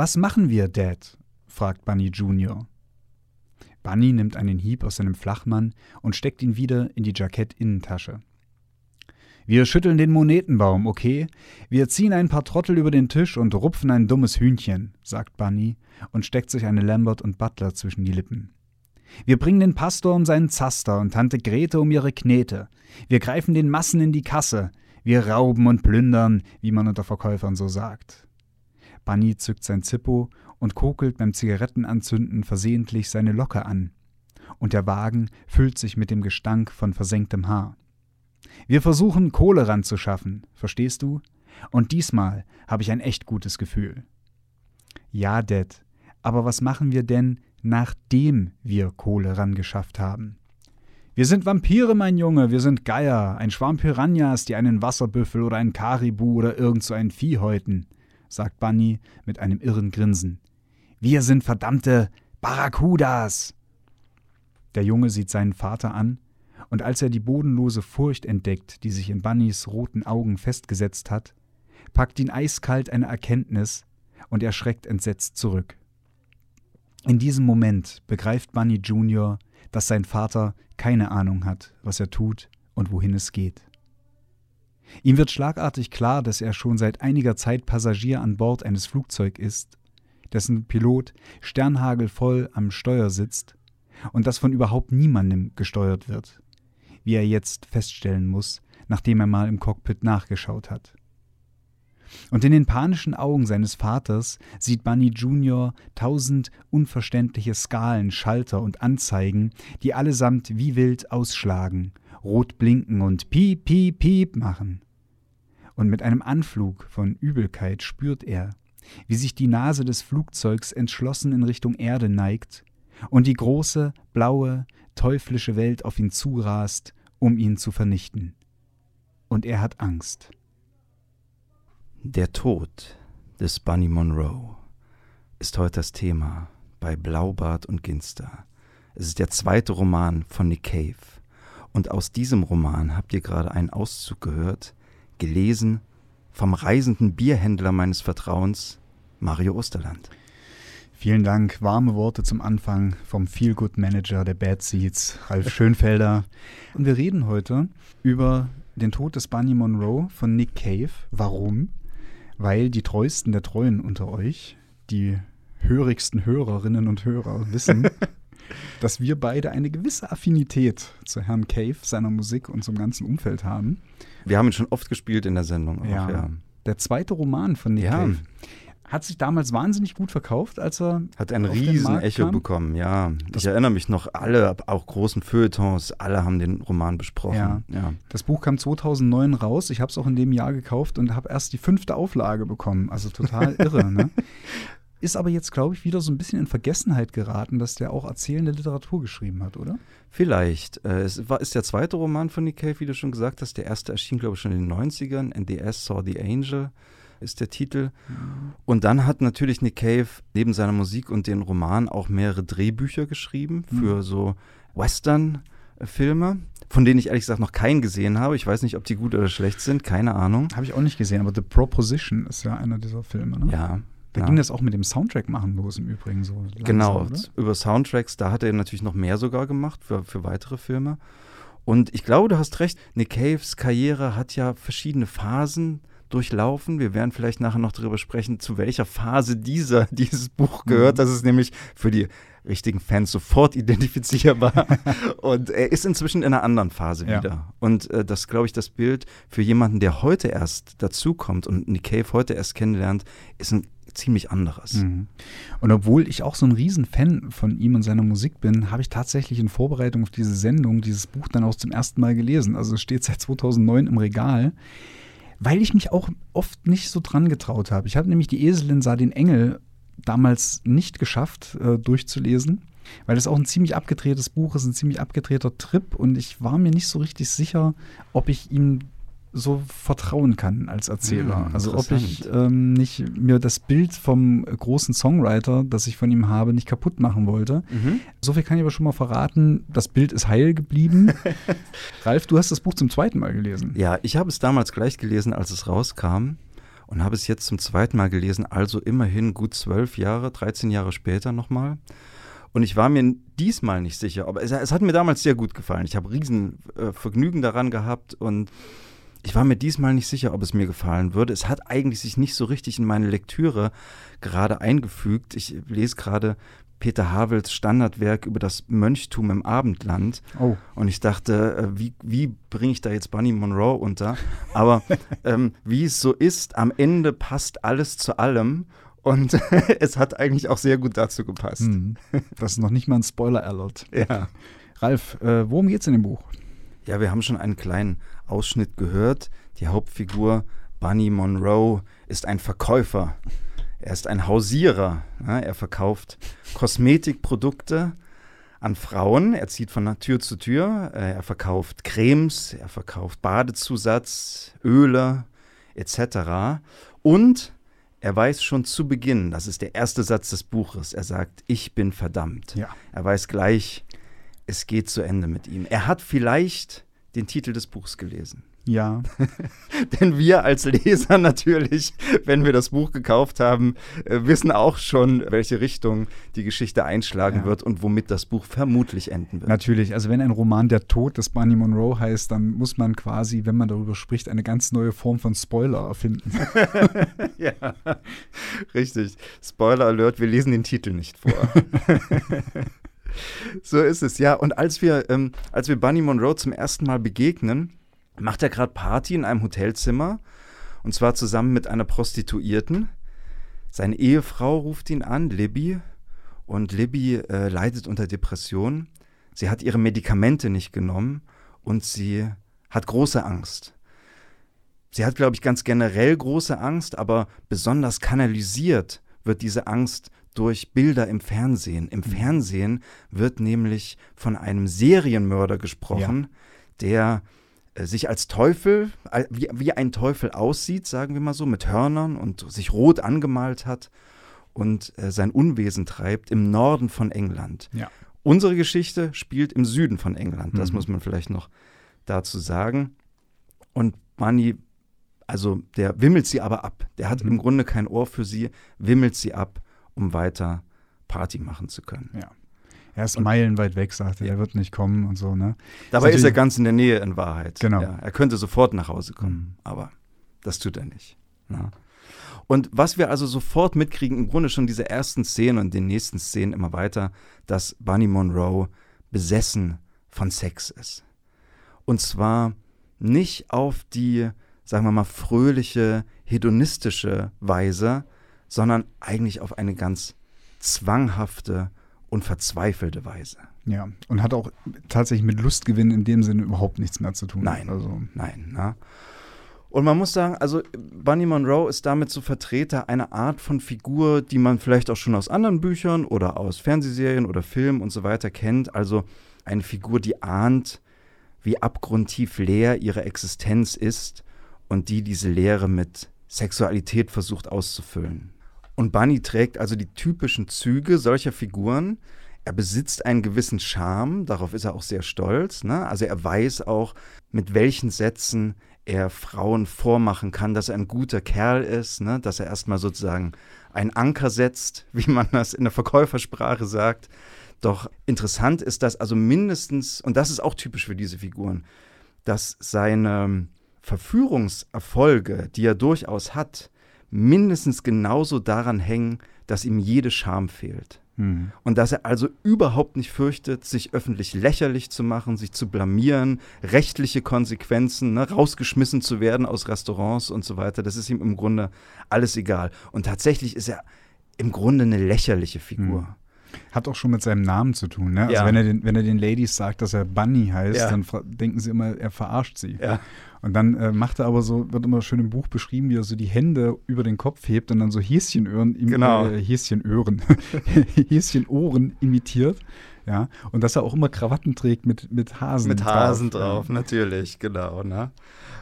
Was machen wir, Dad? fragt Bunny Junior. Bunny nimmt einen Hieb aus seinem Flachmann und steckt ihn wieder in die Jackettinnentasche. Wir schütteln den Monetenbaum, okay? Wir ziehen ein paar Trottel über den Tisch und rupfen ein dummes Hühnchen, sagt Bunny und steckt sich eine Lambert und Butler zwischen die Lippen. Wir bringen den Pastor um seinen Zaster und Tante Grete um ihre Knete. Wir greifen den Massen in die Kasse. Wir rauben und plündern, wie man unter Verkäufern so sagt. Bunny zückt sein Zippo und kokelt beim Zigarettenanzünden versehentlich seine Locke an. Und der Wagen füllt sich mit dem Gestank von versenktem Haar. Wir versuchen, Kohle ranzuschaffen, verstehst du? Und diesmal habe ich ein echt gutes Gefühl. Ja, Dad, aber was machen wir denn, nachdem wir Kohle rangeschafft haben? Wir sind Vampire, mein Junge, wir sind Geier, ein Schwarm Piranhas, die einen Wasserbüffel oder einen Karibu oder irgend so ein Vieh häuten, sagt Bunny mit einem irren Grinsen. Wir sind verdammte Barracudas! Der Junge sieht seinen Vater an und als er die bodenlose Furcht entdeckt, die sich in Bunnys roten Augen festgesetzt hat, packt ihn eiskalt eine Erkenntnis und er schreckt entsetzt zurück. In diesem Moment begreift Bunny Junior, dass sein Vater keine Ahnung hat, was er tut und wohin es geht. Ihm wird schlagartig klar, dass er schon seit einiger Zeit Passagier an Bord eines Flugzeugs ist, dessen Pilot sternhagelvoll am Steuer sitzt und das von überhaupt niemandem gesteuert wird wie er jetzt feststellen muss, nachdem er mal im Cockpit nachgeschaut hat. Und in den panischen Augen seines Vaters sieht Bunny Junior tausend unverständliche Skalen, Schalter und Anzeigen, die allesamt wie wild ausschlagen, rot blinken und piep, piep, piep machen. Und mit einem Anflug von Übelkeit spürt er, wie sich die Nase des Flugzeugs entschlossen in Richtung Erde neigt und die große, blaue, teuflische Welt auf ihn zurast, um ihn zu vernichten. Und er hat Angst. Der Tod des Bunny Monroe ist heute das Thema bei Blaubart und Ginster. Es ist der zweite Roman von Nick Cave. Und aus diesem Roman habt ihr gerade einen Auszug gehört, gelesen vom reisenden Bierhändler meines Vertrauens, Mario Osterland. Vielen Dank. Warme Worte zum Anfang vom Feel Good Manager der Bad Seeds, Ralf Schönfelder. Und wir reden heute über den Tod des Bunny Monroe von Nick Cave. Warum? Weil die treuesten der Treuen unter euch, die hörigsten Hörerinnen und Hörer wissen, dass wir beide eine gewisse Affinität zu Herrn Cave, seiner Musik und zum ganzen Umfeld haben. Wir haben ihn schon oft gespielt in der Sendung. Auch, ja. ja. Der zweite Roman von Nick ja. Cave hat sich damals wahnsinnig gut verkauft, als er. Hat ein riesen Echo kam. bekommen, ja. Das ich erinnere mich noch, alle, auch großen Feuilletons, alle haben den Roman besprochen. Ja. ja. Das Buch kam 2009 raus. Ich habe es auch in dem Jahr gekauft und habe erst die fünfte Auflage bekommen. Also total irre, ne? Ist aber jetzt, glaube ich, wieder so ein bisschen in Vergessenheit geraten, dass der auch erzählende Literatur geschrieben hat, oder? Vielleicht. Äh, es war, ist der zweite Roman von Nick Cave, wie du schon gesagt hast. Der erste erschien, glaube ich, schon in den 90ern. NDS Saw the Angel ist der Titel. Und dann hat natürlich Nick Cave neben seiner Musik und den Roman auch mehrere Drehbücher geschrieben für mhm. so Western-Filme, von denen ich ehrlich gesagt noch keinen gesehen habe. Ich weiß nicht, ob die gut oder schlecht sind, keine Ahnung. Habe ich auch nicht gesehen, aber The Proposition ist ja einer dieser Filme, ne? Ja. Da ja. ging das auch mit dem Soundtrack machen los im Übrigen so. Langsam, genau, oder? über Soundtracks, da hat er natürlich noch mehr sogar gemacht für, für weitere Filme. Und ich glaube, du hast recht, Nick Caves Karriere hat ja verschiedene Phasen durchlaufen. Wir werden vielleicht nachher noch darüber sprechen, zu welcher Phase dieser, dieses Buch gehört. Mhm. Das ist nämlich für die richtigen Fans sofort identifizierbar. und er ist inzwischen in einer anderen Phase ja. wieder. Und äh, das, glaube ich, das Bild für jemanden, der heute erst dazukommt und Nick Cave heute erst kennenlernt, ist ein ziemlich anderes. Mhm. Und obwohl ich auch so ein Riesenfan von ihm und seiner Musik bin, habe ich tatsächlich in Vorbereitung auf diese Sendung dieses Buch dann auch zum ersten Mal gelesen. Also es steht seit 2009 im Regal weil ich mich auch oft nicht so dran getraut habe. Ich habe nämlich die Eselin sah den Engel damals nicht geschafft äh, durchzulesen, weil es auch ein ziemlich abgedrehtes Buch ist, ein ziemlich abgedrehter Trip und ich war mir nicht so richtig sicher, ob ich ihm so vertrauen kann als Erzähler. Ja, also ob ich ähm, nicht mir das Bild vom großen Songwriter, das ich von ihm habe, nicht kaputt machen wollte. Mhm. So viel kann ich aber schon mal verraten. Das Bild ist heil geblieben. Ralf, du hast das Buch zum zweiten Mal gelesen. Ja, ich habe es damals gleich gelesen, als es rauskam. und habe es jetzt zum zweiten Mal gelesen, also immerhin gut zwölf Jahre, 13 Jahre später nochmal. Und ich war mir diesmal nicht sicher, aber es, es hat mir damals sehr gut gefallen. Ich habe riesen äh, Vergnügen daran gehabt und ich war mir diesmal nicht sicher, ob es mir gefallen würde. Es hat eigentlich sich nicht so richtig in meine Lektüre gerade eingefügt. Ich lese gerade Peter Havels Standardwerk über das Mönchtum im Abendland. Oh. Und ich dachte, äh, wie, wie bringe ich da jetzt Bunny Monroe unter? Aber ähm, wie es so ist, am Ende passt alles zu allem. Und es hat eigentlich auch sehr gut dazu gepasst. Hm. Das ist noch nicht mal ein Spoiler-Alert. Ja. Ralf, äh, worum geht's in dem Buch? Ja, wir haben schon einen kleinen Ausschnitt gehört. Die Hauptfigur Bunny Monroe ist ein Verkäufer. Er ist ein Hausierer. Er verkauft Kosmetikprodukte an Frauen. Er zieht von Tür zu Tür. Äh, er verkauft Cremes, er verkauft Badezusatz, Öle etc. Und er weiß schon zu Beginn, das ist der erste Satz des Buches, er sagt, ich bin verdammt. Ja. Er weiß gleich, es geht zu Ende mit ihm. Er hat vielleicht den Titel des Buchs gelesen. Ja. Denn wir als Leser natürlich, wenn wir das Buch gekauft haben, äh, wissen auch schon, welche Richtung die Geschichte einschlagen Ja. wird und womit das Buch vermutlich enden wird. Natürlich, also wenn ein Roman Der Tod des Bunny Monroe heißt, dann muss man quasi, wenn man darüber spricht, eine ganz neue Form von Spoiler erfinden. ja, richtig. Spoiler Alert, wir lesen den Titel nicht vor. so ist es, ja. Und als wir, ähm, als wir Bunny Monroe zum ersten Mal begegnen, macht er gerade Party in einem Hotelzimmer. Und zwar zusammen mit einer Prostituierten. Seine Ehefrau ruft ihn an, Libby. Und Libby äh, leidet unter Depression. Sie hat ihre Medikamente nicht genommen und sie hat große Angst. Sie hat, glaube ich, ganz generell große Angst, aber besonders kanalisiert wird diese Angst durch Bilder im Fernsehen. Im Fernsehen wird nämlich von einem Serienmörder gesprochen, der äh, sich als Teufel, wie, wie ein Teufel aussieht, sagen wir mal so, mit Hörnern und sich rot angemalt hat und äh, sein Unwesen treibt im Norden von England. Ja. Unsere Geschichte spielt im Süden von England, das Mhm. muss man vielleicht noch dazu sagen. Und Bunny, also der wimmelt sie aber ab. Der hat Mhm. im Grunde kein Ohr für sie, wimmelt sie ab, um weiter Party machen zu können. Ja. Er ist meilenweit weg, sagt er, Ja. er wird nicht kommen und so, ne? Dabei ist er ganz in der Nähe in Wahrheit. Genau. Ja, er könnte sofort nach Hause kommen, Mhm. aber das tut er nicht. Na. Und was wir also sofort mitkriegen, im Grunde schon diese ersten Szenen und den nächsten Szenen immer weiter, dass Bunny Monroe besessen von Sex ist. Und zwar nicht auf die, sagen wir mal, fröhliche, hedonistische Weise, sondern eigentlich auf eine ganz zwanghafte und verzweifelte Weise. Ja. Und hat auch tatsächlich mit Lustgewinn in dem Sinne überhaupt nichts mehr zu tun. Nein. Also, Nein, na. Und man muss sagen, also Bunny Monroe ist damit so Vertreter einer Art von Figur, die man vielleicht auch schon aus anderen Büchern oder aus Fernsehserien oder Filmen und so weiter kennt. Also eine Figur, die ahnt, wie abgrundtief leer ihre Existenz ist und die diese Leere mit Sexualität versucht auszufüllen. Und Bunny trägt also die typischen Züge solcher Figuren. Er besitzt einen gewissen Charme, darauf ist er auch sehr stolz. Ne? Also er weiß auch, mit welchen Sätzen er Frauen vormachen kann, dass er ein guter Kerl ist, ne? dass er erstmal sozusagen einen Anker setzt, wie man das in der Verkäufersprache sagt. Doch interessant ist, dass also mindestens, und das ist auch typisch für diese Figuren, dass seine Verführungserfolge, die er durchaus hat, mindestens genauso daran hängen, dass ihm jede Scham fehlt. hm. Und dass er also überhaupt nicht fürchtet, sich öffentlich lächerlich zu machen, sich zu blamieren, rechtliche Konsequenzen, ne, rausgeschmissen zu werden aus Restaurants und so weiter. Das ist ihm im Grunde alles egal. Und tatsächlich ist er im Grunde eine lächerliche Figur. Hm. Hat auch schon mit seinem Namen zu tun. Ne? Also Ja. wenn, er den, wenn er den Ladies sagt, dass er Bunny heißt, Ja. dann denken sie immer, er verarscht sie. Ja. Und dann äh, macht er aber so, wird immer schön im Buch beschrieben, wie er so die Hände über den Kopf hebt und dann so Häschenöhren, Genau. äh, Häschenöhren, Häschenohren imitiert. Ja, und dass er auch immer Krawatten trägt mit, mit Hasen Mit Hasen drauf. drauf, natürlich, genau. Ne?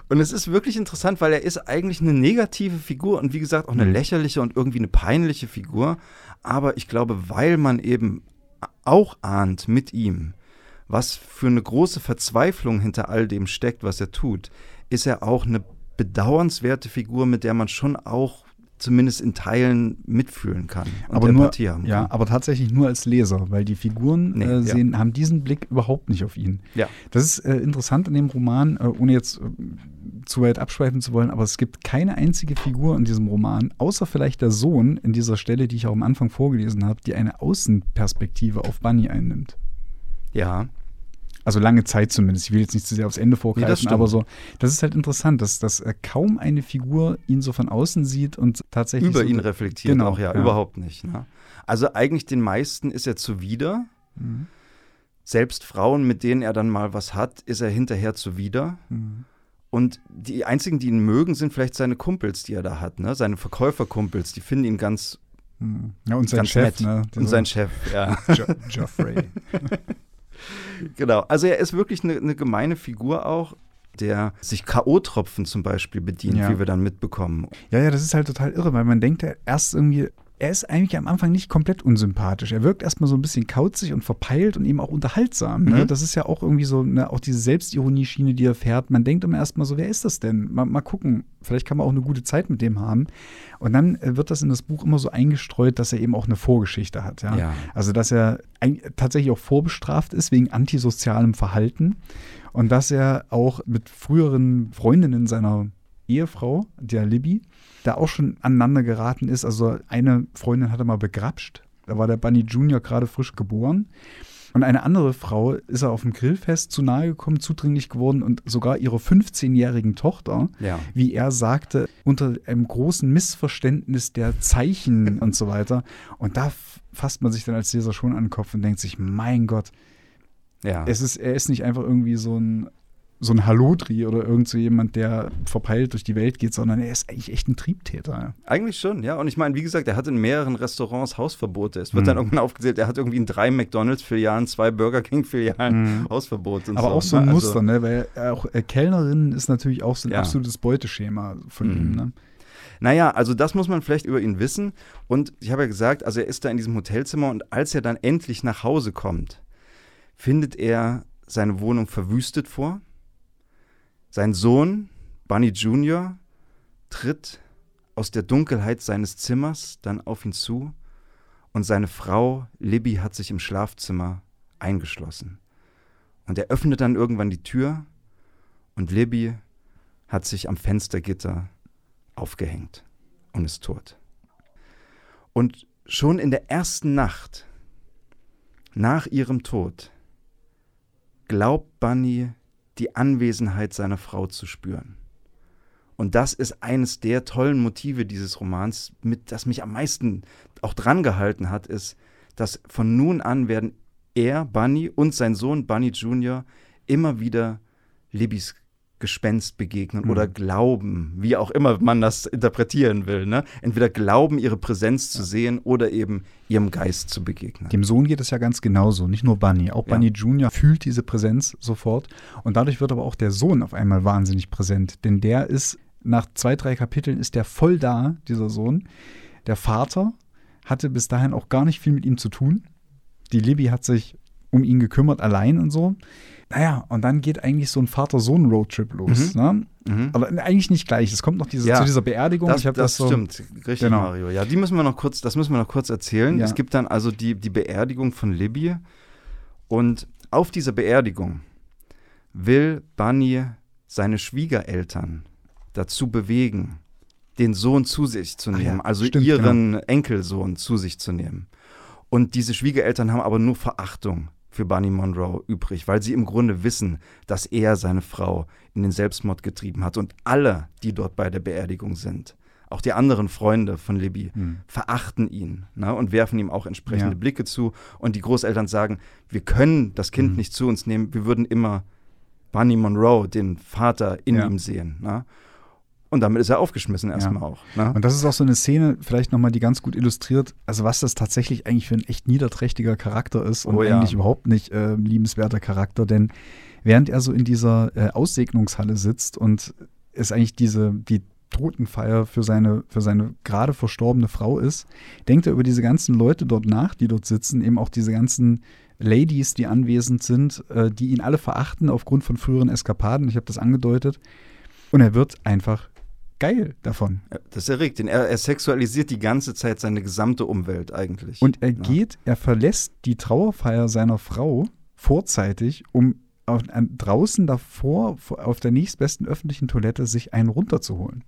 Und es ist wirklich interessant, weil er ist eigentlich eine negative Figur und wie gesagt auch eine Mhm. lächerliche und irgendwie eine peinliche Figur. Aber ich glaube, weil man eben auch ahnt mit ihm, was für eine große Verzweiflung hinter all dem steckt, was er tut, ist er auch eine bedauernswerte Figur, mit der man schon auch zumindest in Teilen mitfühlen kann und aber nur, Ja, aber tatsächlich nur als Leser, weil die Figuren nee, äh, sehen, ja. haben diesen Blick überhaupt nicht auf ihn. Ja. Das ist äh, interessant in dem Roman, äh, ohne jetzt äh, zu weit abschweifen zu wollen, aber es gibt keine einzige Figur in diesem Roman, außer vielleicht der Sohn in dieser Stelle, die ich auch am Anfang vorgelesen habe, die eine Außenperspektive auf Bunny einnimmt. Ja. Also lange Zeit zumindest. Ich will jetzt nicht zu sehr aufs Ende vorgreifen, nee, aber so, das ist halt interessant, dass, dass äh, kaum eine Figur ihn so von außen sieht und tatsächlich. Über so, ihn reflektiert genau, auch, ja, ja. überhaupt nicht. Ne? Also eigentlich den meisten ist er zuwider. Mhm. Selbst Frauen, mit denen er dann mal was hat, ist er hinterher zuwider. Mhm. Und die einzigen, die ihn mögen, sind vielleicht seine Kumpels, die er da hat, ne? Seine Verkäuferkumpels, die finden ihn ganz. Mhm. Ja, und sein Chef, ne? Und sein Chef, ja. Jo Geoffrey. genau. Also er ist wirklich eine, eine gemeine Figur auch der sich K.O.-Tropfen zum Beispiel bedient, ja. wie wir dann mitbekommen. Ja, ja, das ist halt total irre, weil man denkt ja erst irgendwie, er ist eigentlich am Anfang nicht komplett unsympathisch. Er wirkt erstmal so ein bisschen kauzig und verpeilt und eben auch unterhaltsam. Ne? Mhm. Das ist ja auch irgendwie so, ne, auch diese Selbstironie-Schiene, die er fährt. Man denkt immer erstmal so, wer ist das denn? Mal, mal, gucken, vielleicht kann man auch eine gute Zeit mit dem haben. Und dann äh, wird das in das Buch immer so eingestreut, dass er eben auch eine Vorgeschichte hat. Ja? ja. Also, dass er tatsächlich auch vorbestraft ist wegen antisozialem Verhalten und dass er auch mit früheren Freundinnen seiner Ehefrau, der Libby, da auch schon aneinander geraten ist. Also eine Freundin hatte mal begrapscht. Da war der Bunny Junior gerade frisch geboren. Und eine andere Frau ist er auf dem Grillfest zu nahe gekommen, zudringlich geworden und sogar ihrer 15-jährigen Tochter, ja. wie er sagte, unter einem großen Missverständnis der Zeichen und so weiter. Und da fasst man sich dann als Leser schon an den Kopf und denkt sich, mein Gott, ja. es ist, er ist nicht einfach irgendwie so ein so ein Halodri oder irgend so jemand, der verpeilt durch die Welt geht, sondern er ist eigentlich echt ein Triebtäter. Eigentlich schon, ja. Und ich meine, wie gesagt, er hat in mehreren Restaurants Hausverbote. Es wird mhm. dann irgendwann aufgezählt, er hat irgendwie in drei McDonalds-Filialen, zwei Burger King-Filialen mhm. Hausverbote. Aber so. auch so ein also, Muster, ne? Weil auch äh, Kellnerin ist natürlich auch so ein ja. absolutes Beuteschema von mhm. ihm, ne? Naja, also das muss man vielleicht über ihn wissen. Und ich habe ja gesagt, also er ist da in diesem Hotelzimmer und als er dann endlich nach Hause kommt, findet er seine Wohnung verwüstet vor. Sein Sohn, Bunny Jr., tritt aus der Dunkelheit seines Zimmers dann auf ihn zu und seine Frau Libby hat sich im Schlafzimmer eingeschlossen. Und er öffnet dann irgendwann die Tür und Libby hat sich am Fenstergitter aufgehängt und ist tot. Und schon in der ersten Nacht nach ihrem Tod glaubt Bunny die Anwesenheit seiner Frau zu spüren. Und das ist eines der tollen Motive dieses Romans, mit das mich am meisten auch dran gehalten hat, ist, dass von nun an werden er, Bunny und sein Sohn Bunny Jr. immer wieder Libbys Gespenst begegnen mhm. oder glauben, wie auch immer man das interpretieren will. Ne? Entweder glauben, ihre Präsenz zu sehen oder eben ihrem Geist zu begegnen. Dem Sohn geht es ja ganz genauso, nicht nur Bunny. Auch ja. Bunny Junior fühlt diese Präsenz sofort und dadurch wird aber auch der Sohn auf einmal wahnsinnig präsent, denn der ist nach zwei, drei Kapiteln ist der voll da, dieser Sohn. Der Vater hatte bis dahin auch gar nicht viel mit ihm zu tun. Die Libby hat sich um ihn gekümmert, allein und so. Naja, und dann geht eigentlich so ein Vater-Sohn-Roadtrip los. Mhm. Ne? Mhm. Aber eigentlich nicht gleich. Es kommt noch diese, ja, zu dieser Beerdigung. Das, das, das so, stimmt, richtig, genau. Mario. Ja, die müssen wir noch kurz, das müssen wir noch kurz erzählen. Ja. Es gibt dann also die, die Beerdigung von Libby. Und auf dieser Beerdigung will Bunny seine Schwiegereltern dazu bewegen, den Sohn zu sich zu nehmen, ja, also stimmt, ihren genau. Enkelsohn zu sich zu nehmen. Und diese Schwiegereltern haben aber nur Verachtung für Bunny Monroe übrig, weil sie im Grunde wissen, dass er seine Frau in den Selbstmord getrieben hat. Und alle, die dort bei der Beerdigung sind, auch die anderen Freunde von Libby, hm. verachten ihn ne, und werfen ihm auch entsprechende ja. Blicke zu. Und die Großeltern sagen, wir können das Kind hm. nicht zu uns nehmen, wir würden immer Bunny Monroe, den Vater, in ja. ihm sehen. Ne? Und damit ist er aufgeschmissen erstmal ja. auch. Ne? Und das ist auch so eine Szene, vielleicht nochmal, die ganz gut illustriert, also was das tatsächlich eigentlich für ein echt niederträchtiger Charakter ist und oh, ja. eigentlich überhaupt nicht äh, liebenswerter Charakter, denn während er so in dieser äh, Aussegnungshalle sitzt und es eigentlich diese, die Totenfeier für seine, für seine gerade verstorbene Frau ist, denkt er über diese ganzen Leute dort nach, die dort sitzen, eben auch diese ganzen Ladies, die anwesend sind, äh, die ihn alle verachten aufgrund von früheren Eskapaden. Ich habe das angedeutet. Und er wird einfach geil davon. Das erregt ihn. Er, er, sexualisiert die ganze Zeit seine gesamte Umwelt eigentlich. Und er ja. geht, er verlässt die Trauerfeier seiner Frau vorzeitig, um auf, an, draußen davor auf der nächstbesten öffentlichen Toilette sich einen runterzuholen.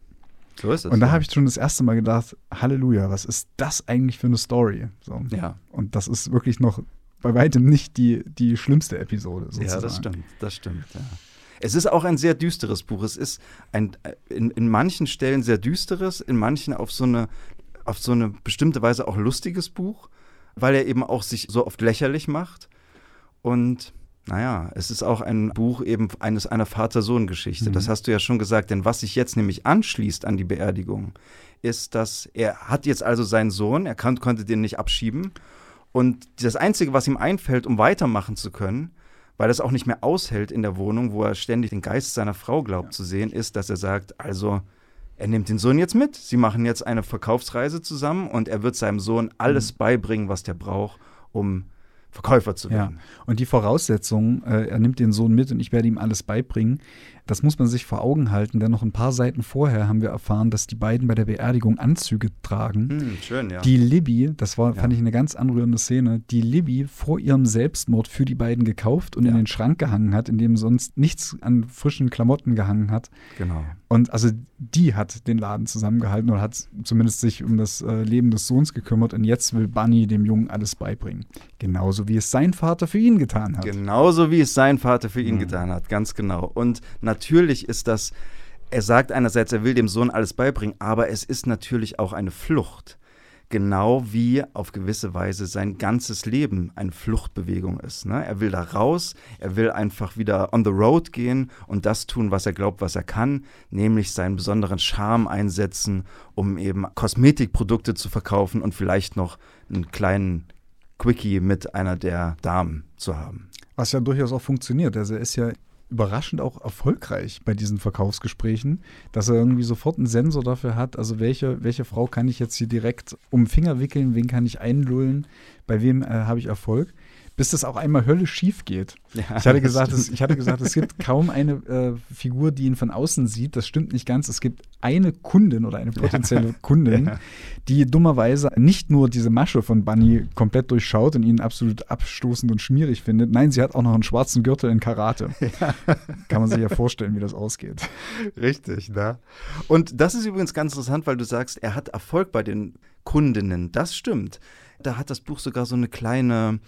So ist es. Und da ja. habe ich schon das erste Mal gedacht, Halleluja, was ist das eigentlich für eine Story? So. Ja. Und das ist wirklich noch bei weitem nicht die, die schlimmste Episode. Sozusagen. Ja, das stimmt, das stimmt. Ja. Es ist auch ein sehr düsteres Buch. Es ist ein, in, in manchen Stellen sehr düsteres, in manchen auf so eine, auf so eine bestimmte Weise auch lustiges Buch, weil er eben auch sich so oft lächerlich macht. Und naja, es ist auch ein Buch eben eines einer Vater-Sohn-Geschichte. Mhm. Das hast du ja schon gesagt. Denn was sich jetzt nämlich anschließt an die Beerdigung, ist, dass er hat jetzt also seinen Sohn, er kann, konnte den nicht abschieben. Und das Einzige, was ihm einfällt, um weitermachen zu können, weil es auch nicht mehr aushält in der Wohnung, wo er ständig den Geist seiner Frau glaubt ja. zu sehen, ist, dass er sagt, also er nimmt den Sohn jetzt mit. Sie machen jetzt eine Verkaufsreise zusammen und er wird seinem Sohn alles mhm. beibringen, was der braucht, um Verkäufer zu werden. Ja. Und die Voraussetzung, äh, er nimmt den Sohn mit und ich werde ihm alles beibringen, das muss man sich vor Augen halten, denn noch ein paar Seiten vorher haben wir erfahren, dass die beiden bei der Beerdigung Anzüge tragen. Hm, schön, ja. Die Libby, das war, ja. fand ich eine ganz anrührende Szene, die Libby vor ihrem Selbstmord für die beiden gekauft und ja. in den Schrank gehangen hat, in dem sonst nichts an frischen Klamotten gehangen hat. Genau. Und also die hat den Laden zusammengehalten oder hat zumindest sich um das äh, Leben des Sohns gekümmert und jetzt will Bunny dem Jungen alles beibringen. Genauso wie es sein Vater für ihn getan hat. Genauso wie es sein Vater für ihn mhm. getan hat, ganz genau. Und natürlich ist das, er sagt einerseits, er will dem Sohn alles beibringen, aber es ist natürlich auch eine Flucht. Genau wie auf gewisse Weise sein ganzes Leben eine Fluchtbewegung ist. Ne? Er will da raus, er will einfach wieder on the road gehen und das tun, was er glaubt, was er kann, nämlich seinen besonderen Charme einsetzen, um eben Kosmetikprodukte zu verkaufen und vielleicht noch einen kleinen Quickie mit einer der Damen zu haben. Was ja durchaus auch funktioniert. Also er ist ja überraschend auch erfolgreich bei diesen Verkaufsgesprächen, dass er irgendwie sofort einen Sensor dafür hat, also welche, welche Frau kann ich jetzt hier direkt um Finger wickeln, wen kann ich einlullen, bei wem äh, habe ich Erfolg bis das auch einmal höllisch schief geht. Ja, ich, hatte gesagt, es, ich hatte gesagt, es gibt kaum eine äh, Figur, die ihn von außen sieht. Das stimmt nicht ganz. Es gibt eine Kundin oder eine potenzielle ja. Kundin, ja. die dummerweise nicht nur diese Masche von Bunny komplett durchschaut und ihn absolut abstoßend und schmierig findet. Nein, sie hat auch noch einen schwarzen Gürtel in Karate. Kann man sich ja vorstellen, wie das ausgeht. Richtig, ne? Und das ist übrigens ganz interessant, weil du sagst, er hat Erfolg bei den Kundinnen. Das stimmt. Da hat das Buch sogar so eine kleine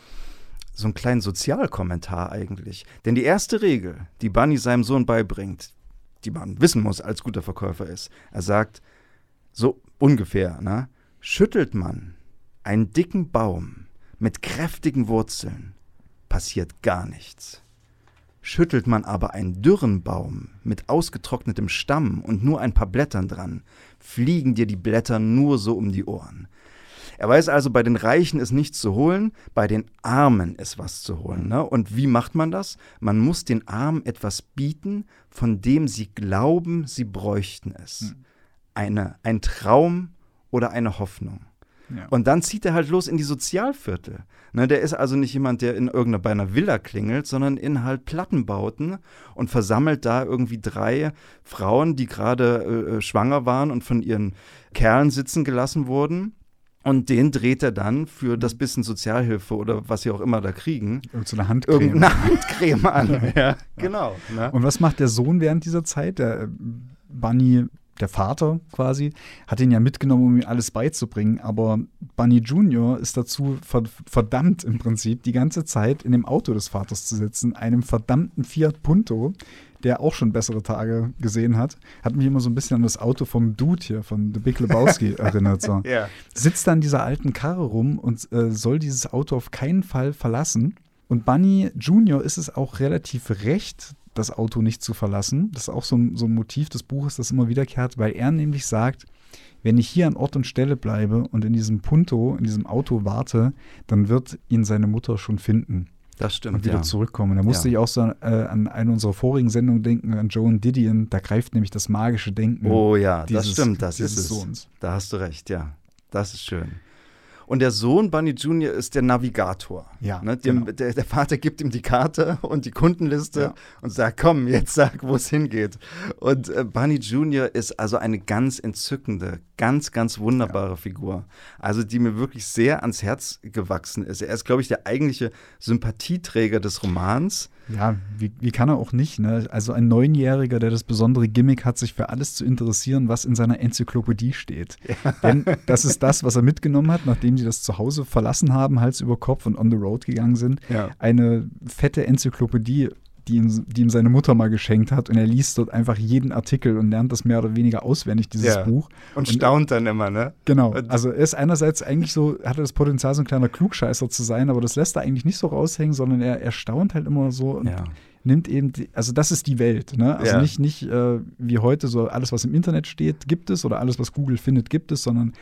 so einen kleinen Sozialkommentar eigentlich. Denn die erste Regel, die Bunny seinem Sohn beibringt, die man wissen muss als guter Verkäufer ist, er sagt, so ungefähr, ne, schüttelt man einen dicken Baum mit kräftigen Wurzeln, passiert gar nichts. Schüttelt man aber einen dürren Baum mit ausgetrocknetem Stamm und nur ein paar Blättern dran, fliegen dir die Blätter nur so um die Ohren. Er weiß also, bei den Reichen ist nichts zu holen, bei den Armen ist was zu holen. Ne? Und wie macht man das? Man muss den Armen etwas bieten, von dem sie glauben, sie bräuchten es. Hm. Eine, ein Traum oder eine Hoffnung. Ja. Und dann zieht er halt los in die Sozialviertel. Ne, der ist also nicht jemand, der in irgendeiner Villa klingelt, sondern in halt Plattenbauten und versammelt da irgendwie drei Frauen, die gerade äh, äh schwanger waren und von ihren Kerlen sitzen gelassen wurden und den dreht er dann für das bisschen Sozialhilfe oder was sie auch immer da kriegen. So eine Handcreme. Irgendeine Handcreme an. ja, genau. Ne? Und was macht der Sohn während dieser Zeit? Der äh, Bunny, der Vater quasi, hat ihn ja mitgenommen, um ihm alles beizubringen. Aber Bunny Junior ist dazu verdammt im Prinzip, die ganze Zeit in dem Auto des Vaters zu sitzen, einem verdammten Fiat Punto, der auch schon bessere Tage gesehen hat, hat mich immer so ein bisschen an das Auto vom Dude hier, von The Big Lebowski erinnert. So. ja. Sitzt dann dieser alten Karre rum und äh, soll dieses Auto auf keinen Fall verlassen. Und Bunny Junior ist es auch relativ recht, das Auto nicht zu verlassen. Das ist auch so ein, so ein Motiv des Buches, das immer wiederkehrt, weil er nämlich sagt, wenn ich hier an Ort und Stelle bleibe und in diesem Punto, in diesem Auto warte, dann wird ihn seine Mutter schon finden. Das stimmt. Und wieder ja. zurückkommen. Da musste ja. ich auch so äh, an eine unserer vorigen Sendungen denken, an Joe und Didion. Da greift nämlich das magische Denken. Oh ja, dieses, das stimmt, das ist es. Sohns. Da hast du recht, ja. Das ist schön. Und der Sohn, Bunny Jr., ist der Navigator. Ja, ne? Dem, genau. der, der Vater gibt ihm die Karte und die Kundenliste Ja. und sagt, komm, jetzt sag, wo es hingeht. Und äh, Bunny Jr. ist also eine ganz entzückende, ganz, ganz wunderbare Figur. Also die mir wirklich sehr ans Herz gewachsen ist. Er ist, glaube ich, der eigentliche Sympathieträger des Romans. Ja, wie, wie kann er auch nicht? Ne? Also ein Neunjähriger, der das besondere Gimmick hat, sich für alles zu interessieren, was in seiner Enzyklopädie steht. Denn das ist das, was er mitgenommen hat, nachdem sie das zu Hause verlassen haben, Hals über Kopf und on the road gegangen sind. Ja. Eine fette Enzyklopädie, die ihm, die ihm seine Mutter mal geschenkt hat. Und er liest dort einfach jeden Artikel und lernt das mehr oder weniger auswendig, dieses Ja. Buch. Und staunt dann immer, ne? Genau. Und- Also er ist einerseits eigentlich so, hat er das Potenzial, so ein kleiner Klugscheißer zu sein, aber das lässt er eigentlich nicht so raushängen, sondern er, er staunt halt immer so und Ja. nimmt eben, die, also das ist die Welt, ne? Also Ja. nicht, nicht äh, wie heute so alles, was im Internet steht, gibt es oder alles, was Google findet, gibt es, sondern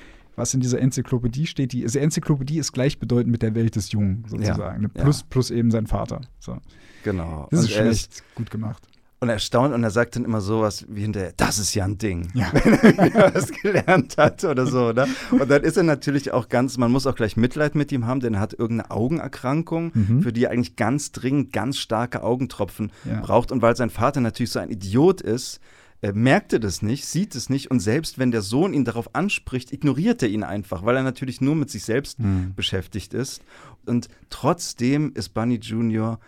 was in dieser Enzyklopädie steht, die, also Enzyklopädie ist gleichbedeutend mit der Welt des Jungen sozusagen? Ja. plus, plus eben sein Vater. So. Genau. Das Und ist er schon echt gut gemacht. Und er staunt und er sagt dann immer sowas wie hinterher, das ist ja ein Ding. Ja. Wenn er was gelernt hat oder so, ne? Und dann ist er natürlich auch ganz, man muss auch gleich Mitleid mit ihm haben, denn er hat irgendeine Augenerkrankung, Mhm. für die er eigentlich ganz dringend ganz starke Augentropfen Ja. braucht. Und weil sein Vater natürlich so ein Idiot ist, äh, merkt er das nicht, sieht es nicht und selbst wenn der Sohn ihn darauf anspricht, ignoriert er ihn einfach, weil er natürlich nur mit sich selbst Mhm. beschäftigt ist. Und trotzdem ist Bunny Junior,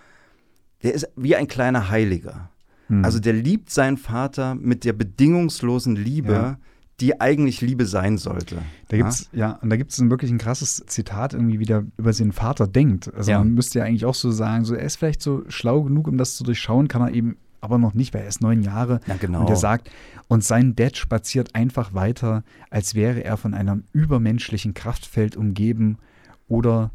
der ist wie ein kleiner Heiliger. Mhm. Also der liebt seinen Vater mit der bedingungslosen Liebe, Ja. die eigentlich Liebe sein sollte. Da gibt's, ja, und da gibt es wirklich ein krasses Zitat irgendwie, wie der über seinen Vater denkt. Also Ja. man müsste ja eigentlich auch so sagen, so er ist vielleicht so schlau genug, um das zu durchschauen, kann er eben aber noch nicht, weil er ist neun Jahre. Ja, genau. Und er sagt, und sein Dad spaziert einfach weiter, als wäre er von einem übermenschlichen Kraftfeld umgeben oder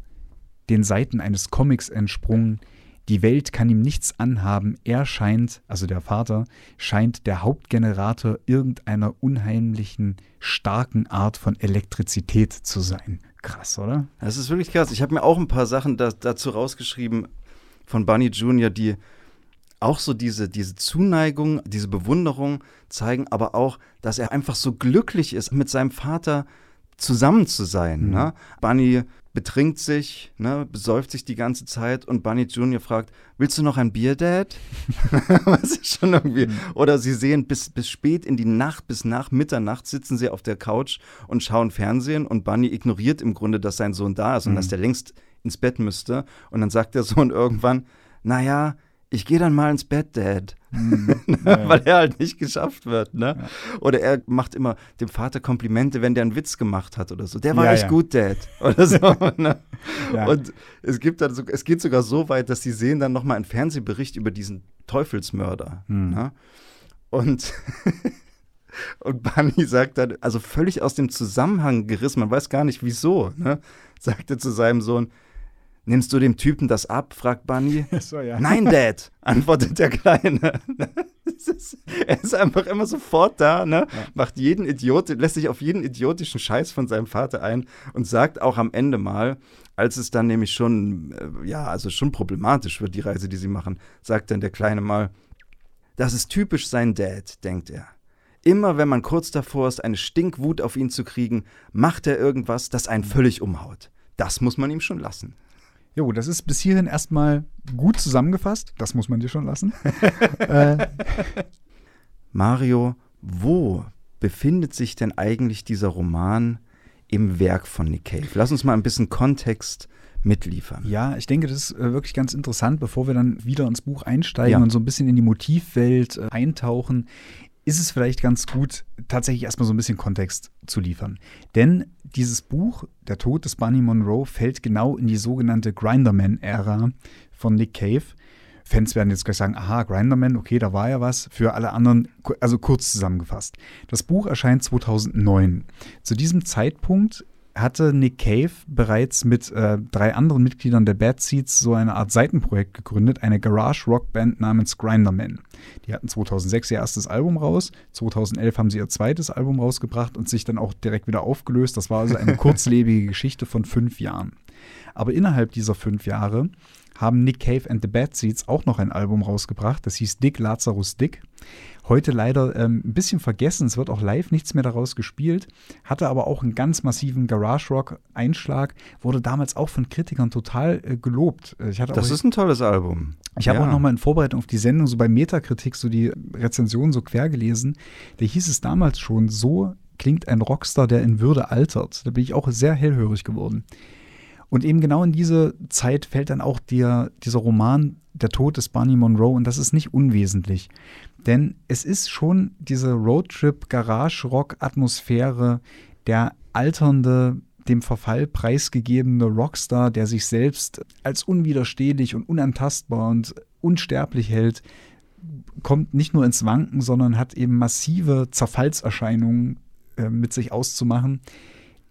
den Seiten eines Comics entsprungen. Die Welt kann ihm nichts anhaben. Er scheint, also der Vater, scheint der Hauptgenerator irgendeiner unheimlichen, starken Art von Elektrizität zu sein. Krass, oder? Das ist wirklich krass. Ich habe mir auch ein paar Sachen da, dazu rausgeschrieben von Bunny Jr., die auch so diese, diese Zuneigung, diese Bewunderung zeigen, aber auch, dass er einfach so glücklich ist, mit seinem Vater zusammen zu sein. Mhm. Ne? Bunny betrinkt sich, ne, besäuft sich die ganze Zeit und Bunny Jr. fragt, willst du noch ein Bier, Dad? Was ist schon irgendwie. Oder sie sehen bis, bis spät in die Nacht, bis nach Mitternacht sitzen sie auf der Couch und schauen Fernsehen und Bunny ignoriert im Grunde, dass sein Sohn da ist und Mhm. dass der längst ins Bett müsste. Und dann sagt der Sohn irgendwann, naja, ich gehe dann mal ins Bett, Dad. Weil er halt nicht geschafft wird, ne? Oder er macht immer dem Vater Komplimente, wenn der einen Witz gemacht hat oder so. Der war Ja, echt ja. gut, Dad. Oder so, ne? Ja. Und es gibt dann so, es geht sogar so weit, dass sie sehen dann nochmal einen Fernsehbericht über diesen Teufelsmörder. Hm. Ne? Und Und Bunny sagt dann, also völlig aus dem Zusammenhang gerissen, man weiß gar nicht wieso, ne? sagt er zu seinem Sohn, nimmst du dem Typen das ab, fragt Bunny. So, ja. Nein, Dad, antwortet der Kleine. Ist, er ist einfach immer sofort da, ne? macht jeden Idiot, lässt sich auf jeden idiotischen Scheiß von seinem Vater ein und sagt auch am Ende mal, als es dann nämlich schon, äh, ja, also schon problematisch wird, die Reise, die sie machen, sagt dann der Kleine mal, das ist typisch sein Dad, denkt er. Immer wenn man kurz davor ist, eine Stinkwut auf ihn zu kriegen, macht er irgendwas, das einen völlig umhaut. Das muss man ihm schon lassen. Jo, das ist bis hierhin erstmal gut zusammengefasst. Das muss man dir schon lassen. äh, Mario, wo befindet sich denn eigentlich dieser Roman im Werk von Nick Cave? Lass uns mal ein bisschen Kontext mitliefern. ja, ich denke, das ist äh, wirklich ganz interessant, bevor wir dann wieder ins Buch einsteigen Ja. und so ein bisschen in die Motivwelt äh, eintauchen, ist es vielleicht ganz gut, tatsächlich erstmal so ein bisschen Kontext zu liefern. Denn dieses Buch, Der Tod des Bunny Monroe, fällt genau in die sogenannte Grinderman-Ära von Nick Cave. Fans werden jetzt gleich sagen, aha, Grinderman, okay, da war ja was. Für alle anderen, also kurz zusammengefasst. Das Buch erscheint 2009. Zu diesem Zeitpunkt hatte Nick Cave bereits mit äh, drei anderen Mitgliedern der Bad Seeds so eine Art Seitenprojekt gegründet, eine Garage-Rock-Band namens Grinderman. Die hatten 2006 ihr erstes Album raus, 2011 haben sie ihr zweites Album rausgebracht und sich dann auch direkt wieder aufgelöst. Das war also eine kurzlebige Geschichte von fünf Jahren. Aber innerhalb dieser fünf Jahre haben Nick Cave and the Bad Seeds auch noch ein Album rausgebracht. Das hieß Dick Lazarus Dick. Heute leider ähm, ein bisschen vergessen. Es wird auch live nichts mehr daraus gespielt. Hatte aber auch einen ganz massiven Garage-Rock-Einschlag. Wurde damals auch von Kritikern total äh, gelobt. Äh, das ist ein tolles Album. Ich ja. habe auch nochmal in Vorbereitung auf die Sendung so bei Metakritik so die Rezension so quer gelesen. Da hieß es damals schon, so klingt ein Rockstar, der in Würde altert. Da bin ich auch sehr hellhörig geworden. Und eben genau in diese Zeit fällt dann auch der, dieser Roman Der Tod des Barney Monroe und das ist nicht unwesentlich. Denn es ist schon diese Roadtrip-Garage-Rock-Atmosphäre, der alternde, dem Verfall preisgegebene Rockstar, der sich selbst als unwiderstehlich und unantastbar und unsterblich hält, kommt nicht nur ins Wanken, sondern hat eben massive Zerfallserscheinungen äh, mit sich auszumachen.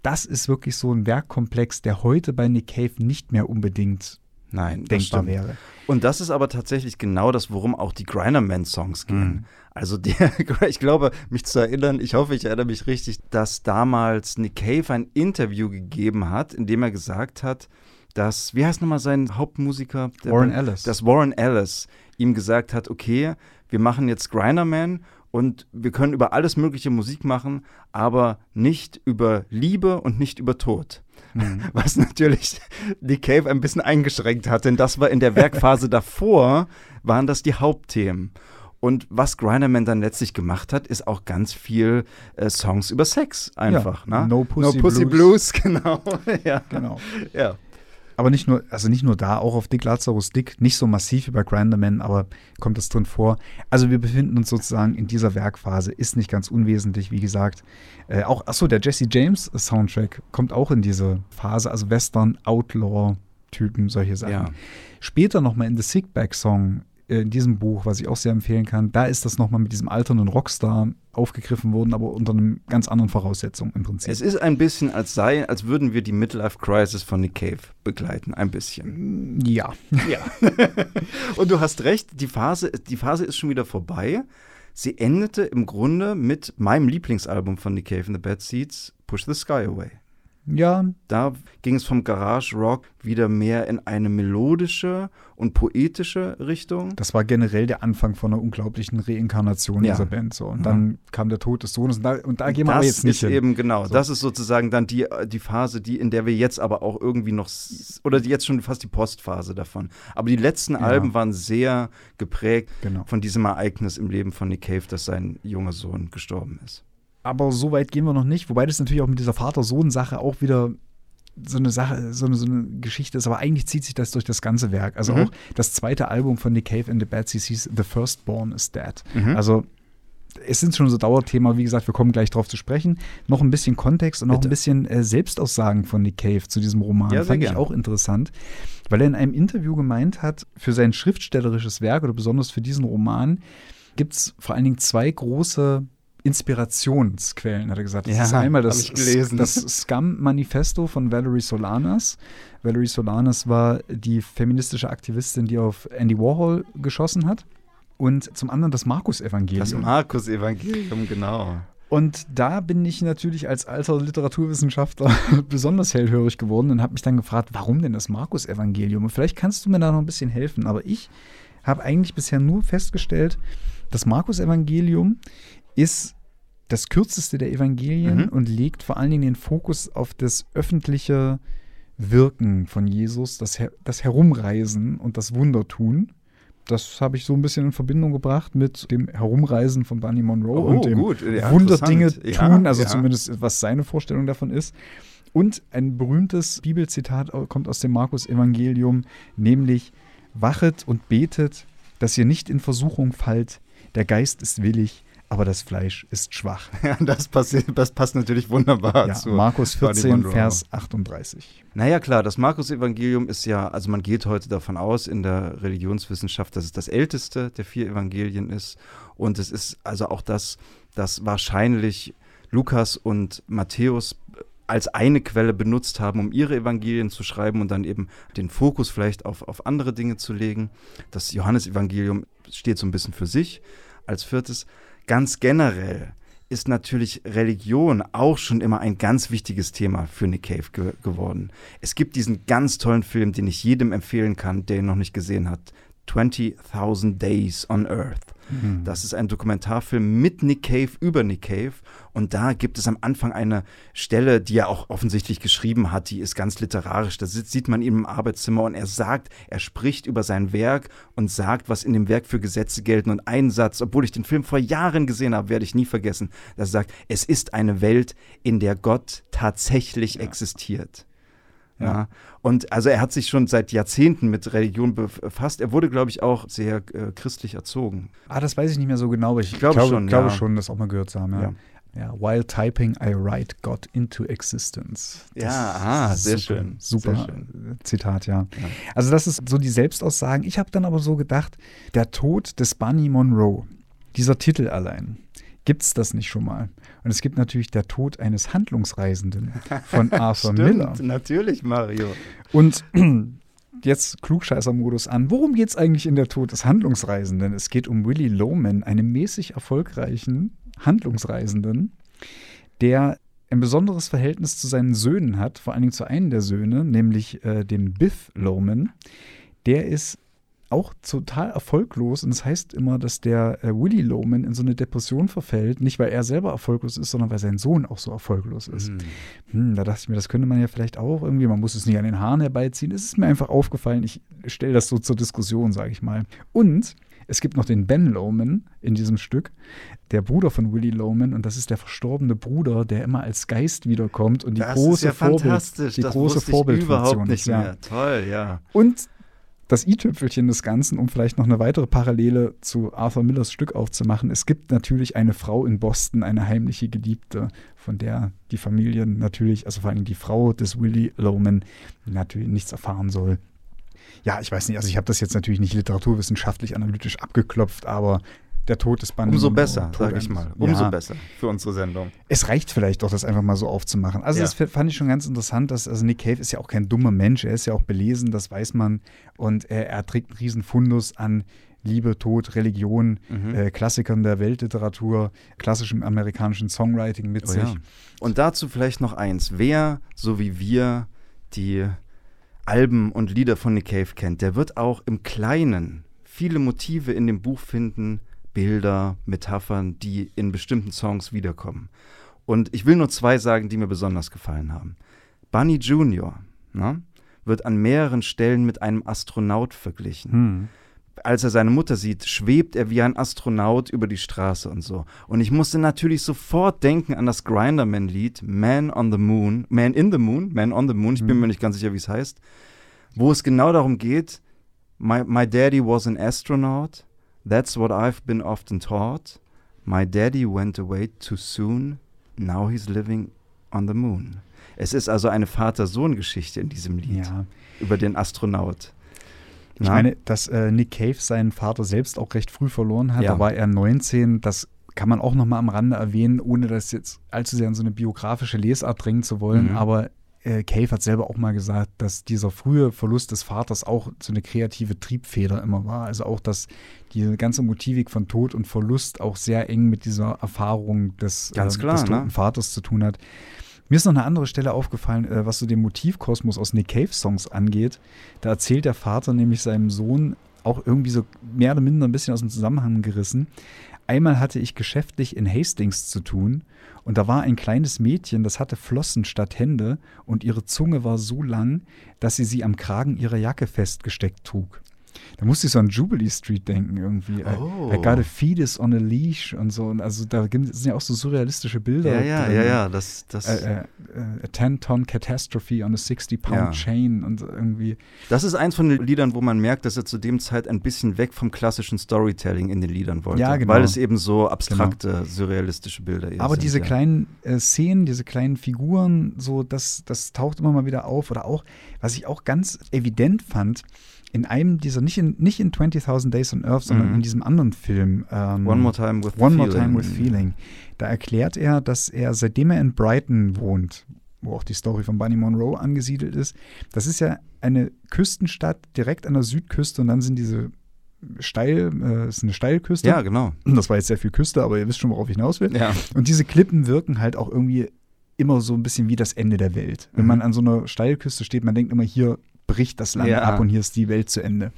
Das ist wirklich so ein Werkkomplex, der heute bei Nick Cave nicht mehr unbedingt Nein, denkbar wäre. Und das ist aber tatsächlich genau das, worum auch die Grinderman-Songs gehen. Mhm. Also der, ich glaube, mich zu erinnern, ich hoffe, ich erinnere mich richtig, dass damals Nick Cave ein Interview gegeben hat, in dem er gesagt hat, dass, wie heißt nochmal sein Hauptmusiker? Warren Ellis. Dass Warren Ellis ihm gesagt hat, okay, wir machen jetzt Grinderman und wir können über alles mögliche Musik machen, aber nicht über Liebe und nicht über Tod. Mhm. Was natürlich die Cave ein bisschen eingeschränkt hat, denn das war in der Werkphase davor, waren das die Hauptthemen. Und was Grinderman dann letztlich gemacht hat, ist auch ganz viel äh, Songs über Sex einfach. Ja, ne? No Pussy, no Pussy Blues. Blues. genau. ja. genau. Ja. Aber nicht nur, also nicht nur da, auch auf Dick Lazarus Dick, nicht so massiv wie bei Grinderman, aber kommt das drin vor. Also wir befinden uns sozusagen in dieser Werkphase, ist nicht ganz unwesentlich, wie gesagt. Äh, auch, achso, der Jesse James Soundtrack kommt auch in diese Phase, also Western, Outlaw, Typen, solche Sachen. Ja. Später nochmal in The Sickback Song in diesem Buch, was ich auch sehr empfehlen kann, da ist das nochmal mit diesem alternden Rockstar aufgegriffen worden, aber unter einem ganz anderen Voraussetzung im Prinzip. Es ist ein bisschen, als sei, als würden wir die Midlife Crisis von Nick Cave begleiten, ein bisschen. Ja. Ja. Und du hast recht, die Phase, die Phase ist schon wieder vorbei. Sie endete im Grunde mit meinem Lieblingsalbum von Nick Cave and the Bad Seeds, Push the Sky Away. Ja. Da ging es vom Garage Rock wieder mehr in eine melodische und poetische Richtung. Das war generell der Anfang von einer unglaublichen Reinkarnation ja. dieser Band. So. Und ja. dann kam der Tod des Sohnes und da, und da gehen wir aber jetzt nicht Das ist eben genau. So. Das ist sozusagen dann die, die Phase, die in der wir jetzt aber auch irgendwie noch oder jetzt schon fast die Postphase davon. Aber die letzten ja. Alben waren sehr geprägt genau. von diesem Ereignis im Leben von Nick Cave, dass sein junger Sohn gestorben ist aber so weit gehen wir noch nicht. Wobei das natürlich auch mit dieser Vater-Sohn-Sache auch wieder so eine Sache, so eine, so eine, Geschichte ist, aber eigentlich zieht sich das durch das ganze Werk. Also mhm. auch das zweite Album von Nick Cave and the Bad hieß The Firstborn is Dead. Mhm. Also es sind schon so Dauerthema, wie gesagt, wir kommen gleich drauf zu sprechen. Noch ein bisschen Kontext und noch ein bisschen äh, Selbstaussagen von Nick Cave zu diesem Roman. Ja, Fand ich auch interessant, weil er in einem Interview gemeint hat, für sein schriftstellerisches Werk oder besonders für diesen Roman gibt es vor allen Dingen zwei große Inspirationsquellen, hat er gesagt. Das ja, ist einmal das, das Scum-Manifesto von Valerie Solanas. Valerie Solanas war die feministische Aktivistin, die auf Andy Warhol geschossen hat. Und zum anderen das Markus-Evangelium. Das Markus-Evangelium, genau. Und da bin ich natürlich als alter Literaturwissenschaftler besonders hellhörig geworden und habe mich dann gefragt, warum denn das Markus-Evangelium? Und vielleicht kannst du mir da noch ein bisschen helfen. Aber ich habe eigentlich bisher nur festgestellt, das Markus-Evangelium ist das kürzeste der Evangelien mhm. und legt vor allen Dingen den Fokus auf das öffentliche Wirken von Jesus, das, Her das Herumreisen und das Wundertun. Das habe ich so ein bisschen in Verbindung gebracht mit dem Herumreisen von Bunny Monroe oh, und dem ja, Wunderdinge tun, ja, also ja. zumindest was seine Vorstellung davon ist. Und ein berühmtes Bibelzitat kommt aus dem Markus-Evangelium, nämlich: Wachet und betet, dass ihr nicht in Versuchung fallt. Der Geist ist willig, aber das Fleisch ist schwach. Ja, das, passt, das passt natürlich wunderbar ja, zu Markus 14, Vers 38. Naja, klar, das Markus-Evangelium ist ja, also man geht heute davon aus in der Religionswissenschaft, dass es das älteste der vier Evangelien ist. Und es ist also auch das, das wahrscheinlich Lukas und Matthäus als eine Quelle benutzt haben, um ihre Evangelien zu schreiben und dann eben den Fokus vielleicht auf, auf andere Dinge zu legen. Das Johannesevangelium steht so ein bisschen für sich als viertes ganz generell ist natürlich Religion auch schon immer ein ganz wichtiges Thema für Nick Cave ge geworden. Es gibt diesen ganz tollen Film, den ich jedem empfehlen kann, der ihn noch nicht gesehen hat. 20.000 Days on Earth. Mhm. Das ist ein Dokumentarfilm mit Nick Cave über Nick Cave. Und da gibt es am Anfang eine Stelle, die er auch offensichtlich geschrieben hat, die ist ganz literarisch. Da sieht man ihn im Arbeitszimmer und er sagt, er spricht über sein Werk und sagt, was in dem Werk für Gesetze gelten. Und ein Satz, obwohl ich den Film vor Jahren gesehen habe, werde ich nie vergessen. Er sagt, es ist eine Welt, in der Gott tatsächlich ja. existiert. Ja. Und also er hat sich schon seit Jahrzehnten mit Religion befasst. Er wurde, glaube ich, auch sehr äh, christlich erzogen. Ah, das weiß ich nicht mehr so genau, aber ich, ich glaube, glaube, schon, glaube ja. schon, das auch mal gehört zu haben. Ja. ja. Ja, while typing, I write God into existence. Das ja, ah, sehr super, schön. Super sehr schön. Zitat, ja. ja. Also, das ist so die Selbstaussagen. Ich habe dann aber so gedacht, der Tod des Bunny Monroe, dieser Titel allein, gibt es das nicht schon mal? Und es gibt natürlich der Tod eines Handlungsreisenden von Arthur Stimmt, Miller. Natürlich, Mario. Und jetzt Klugscheißer-Modus an. Worum geht es eigentlich in der Tod des Handlungsreisenden? Es geht um Willy Loman, einen mäßig erfolgreichen Handlungsreisenden, der ein besonderes Verhältnis zu seinen Söhnen hat, vor allen Dingen zu einem der Söhne, nämlich äh, dem Biff Loman. Der ist auch total erfolglos. Und das heißt immer, dass der äh, Willy Loman in so eine Depression verfällt. Nicht, weil er selber erfolglos ist, sondern weil sein Sohn auch so erfolglos ist. Mhm. Hm, da dachte ich mir, das könnte man ja vielleicht auch irgendwie, man muss es nicht an den Haaren herbeiziehen. Es ist mir einfach aufgefallen. Ich stelle das so zur Diskussion, sage ich mal. Und es gibt noch den Ben Loman in diesem Stück, der Bruder von Willy Loman, und das ist der verstorbene Bruder, der immer als Geist wiederkommt und die das große ist ja Vorbild, fantastisch. die das große Vorbildfunktion überhaupt nicht mehr. Ja. Toll, ja. Und das i-Tüpfelchen des Ganzen, um vielleicht noch eine weitere Parallele zu Arthur Millers Stück aufzumachen. Es gibt natürlich eine Frau in Boston, eine heimliche Geliebte, von der die Familie natürlich, also vor allem die Frau des Willie Loman, natürlich nichts erfahren soll. Ja, ich weiß nicht, also ich habe das jetzt natürlich nicht literaturwissenschaftlich analytisch abgeklopft, aber der Tod des Bandes. Umso besser, sage ich mal. Umso ja. besser für unsere Sendung. Es reicht vielleicht doch, das einfach mal so aufzumachen. Also, ja. das fand ich schon ganz interessant, dass also Nick Cave ist ja auch kein dummer Mensch. Er ist ja auch belesen, das weiß man. Und er, er trägt einen riesen Fundus an Liebe, Tod, Religion, mhm. äh, Klassikern der Weltliteratur, klassischem amerikanischen Songwriting mit oh, sich. Ja. Und dazu vielleicht noch eins. Wer, so wie wir, die Alben und Lieder von Nick Cave kennt, der wird auch im Kleinen viele Motive in dem Buch finden, Bilder, Metaphern, die in bestimmten Songs wiederkommen. Und ich will nur zwei sagen, die mir besonders gefallen haben. Bunny Jr. Ne, wird an mehreren Stellen mit einem Astronaut verglichen. Hm. Als er seine Mutter sieht, schwebt er wie ein Astronaut über die Straße und so. Und ich musste natürlich sofort denken an das Grinderman-Lied Man on the Moon, Man in the Moon, Man on the Moon, ich bin hm. mir nicht ganz sicher, wie es heißt, wo es genau darum geht, my, my daddy was an astronaut That's what I've been often taught. My daddy went away too soon. Now he's living on the moon. Es ist also eine Vater-Sohn-Geschichte in diesem Lied ja. über den Astronaut. Ich meine, dass äh, Nick Cave seinen Vater selbst auch recht früh verloren hat. Ja. Da war er 19. Das kann man auch noch mal am Rande erwähnen, ohne das jetzt allzu sehr in so eine biografische Lesart drängen zu wollen. Mhm. Aber äh, Cave hat selber auch mal gesagt, dass dieser frühe Verlust des Vaters auch so eine kreative Triebfeder immer war. Also auch, dass die ganze Motivik von Tod und Verlust auch sehr eng mit dieser Erfahrung des, Ganz äh, klar, des toten ne? Vaters zu tun hat. Mir ist noch eine andere Stelle aufgefallen, äh, was so den Motivkosmos aus Nick Cave-Songs angeht. Da erzählt der Vater nämlich seinem Sohn auch irgendwie so mehr oder minder ein bisschen aus dem Zusammenhang gerissen. Einmal hatte ich geschäftlich in Hastings zu tun und da war ein kleines Mädchen, das hatte Flossen statt Hände und ihre Zunge war so lang, dass sie sie am Kragen ihrer Jacke festgesteckt trug. Da musste ich so an Jubilee Street denken irgendwie. Oh. I, I got a fetus on a leash und so. Und also da sind ja auch so surrealistische Bilder. Ja, ja, drin. ja, ja. Das, das äh, äh, a 10-Ton Catastrophe on a 60-Pound ja. Chain und irgendwie. Das ist eins von den Liedern, wo man merkt, dass er zu dem Zeit ein bisschen weg vom klassischen Storytelling in den Liedern wollte. Ja, genau. Weil es eben so abstrakte, genau. surrealistische Bilder ist. Aber sind, diese kleinen äh, Szenen, diese kleinen Figuren, so das, das taucht immer mal wieder auf. Oder auch, was ich auch ganz evident fand, in einem dieser, nicht in, nicht in 20.000 Days on Earth, sondern mhm. in diesem anderen Film, ähm, One More Time with One More Time with Feeling, da erklärt er, dass er, seitdem er in Brighton wohnt, wo auch die Story von Bunny Monroe angesiedelt ist, das ist ja eine Küstenstadt direkt an der Südküste und dann sind diese steil, äh, ist eine Steilküste. Ja, genau. Das war jetzt sehr viel Küste, aber ihr wisst schon, worauf ich hinaus will. Ja. Und diese Klippen wirken halt auch irgendwie immer so ein bisschen wie das Ende der Welt. Wenn Mhm. man an so einer Steilküste steht, man denkt immer, hier bricht das Land Ja. ab und hier ist die Welt zu Ende.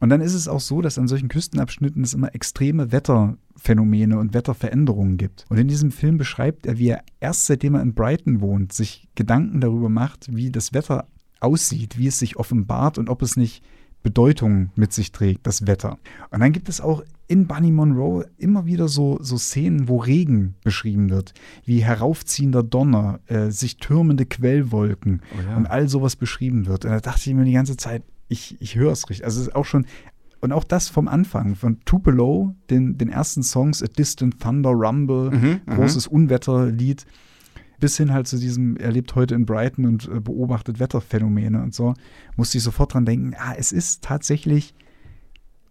Und dann ist es auch so, dass an solchen Küstenabschnitten es immer extreme Wetterphänomene und Wetterveränderungen gibt. Und in diesem Film beschreibt er, wie er erst seitdem er in Brighton wohnt, sich Gedanken darüber macht, wie das Wetter aussieht, wie es sich offenbart und ob es nicht Bedeutung mit sich trägt, das Wetter. Und dann gibt es auch in Bunny Monroe immer wieder so, so Szenen, wo Regen beschrieben wird, wie heraufziehender Donner, äh, sich türmende Quellwolken Oh ja. und all sowas beschrieben wird. Und da dachte ich mir die ganze Zeit, ich, ich höre es richtig. Also es ist auch schon, und auch das vom Anfang, von Tupelo, den, den ersten Songs, A Distant Thunder Rumble, Mhm, mhm. großes Unwetterlied, bis hin halt zu diesem, er lebt heute in Brighton und äh, beobachtet Wetterphänomene und so, musste ich sofort dran denken, ah, es ist tatsächlich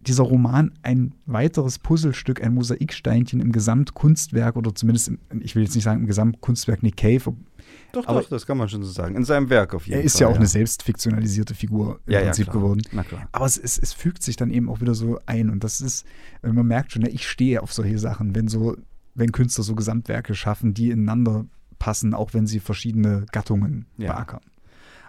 dieser Roman ein weiteres Puzzlestück, ein Mosaiksteinchen im Gesamtkunstwerk oder zumindest, im, ich will jetzt nicht sagen im Gesamtkunstwerk Nick Cave. Doch, Aber- doch, das kann man schon so sagen. In seinem Werk auf jeden Er Fall. ist ja auch eine selbst fiktionalisierte Figur im ja, ja, Prinzip klar. geworden. Aber es, es, es fügt sich dann eben auch wieder so ein. Und das ist, äh, man merkt schon, ja, ich stehe auf solche Sachen, wenn so, wenn Künstler so Gesamtwerke schaffen, die ineinander passen, auch wenn sie verschiedene Gattungen Ja. beackern.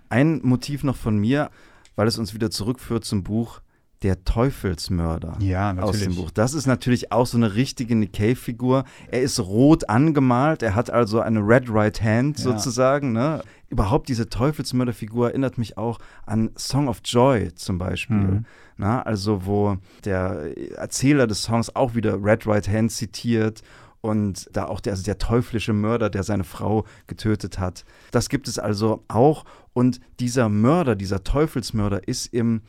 Ein Motiv noch von mir, weil es uns wieder zurückführt zum Buch Der Teufelsmörder. Ja, Aus dem Buch. Das ist natürlich auch so eine richtige Nick Cave-Figur. Er ist rot angemalt, er hat also eine Red Right Hand Ja. sozusagen. Ne? Überhaupt diese Teufelsmörderfigur erinnert mich auch an Song of Joy zum Beispiel. Mhm. Na, also wo der Erzähler des Songs auch wieder Red Right Hand zitiert und da auch der, also der teuflische Mörder, der seine Frau getötet hat. Das gibt es also auch. Und dieser Mörder, dieser Teufelsmörder ist im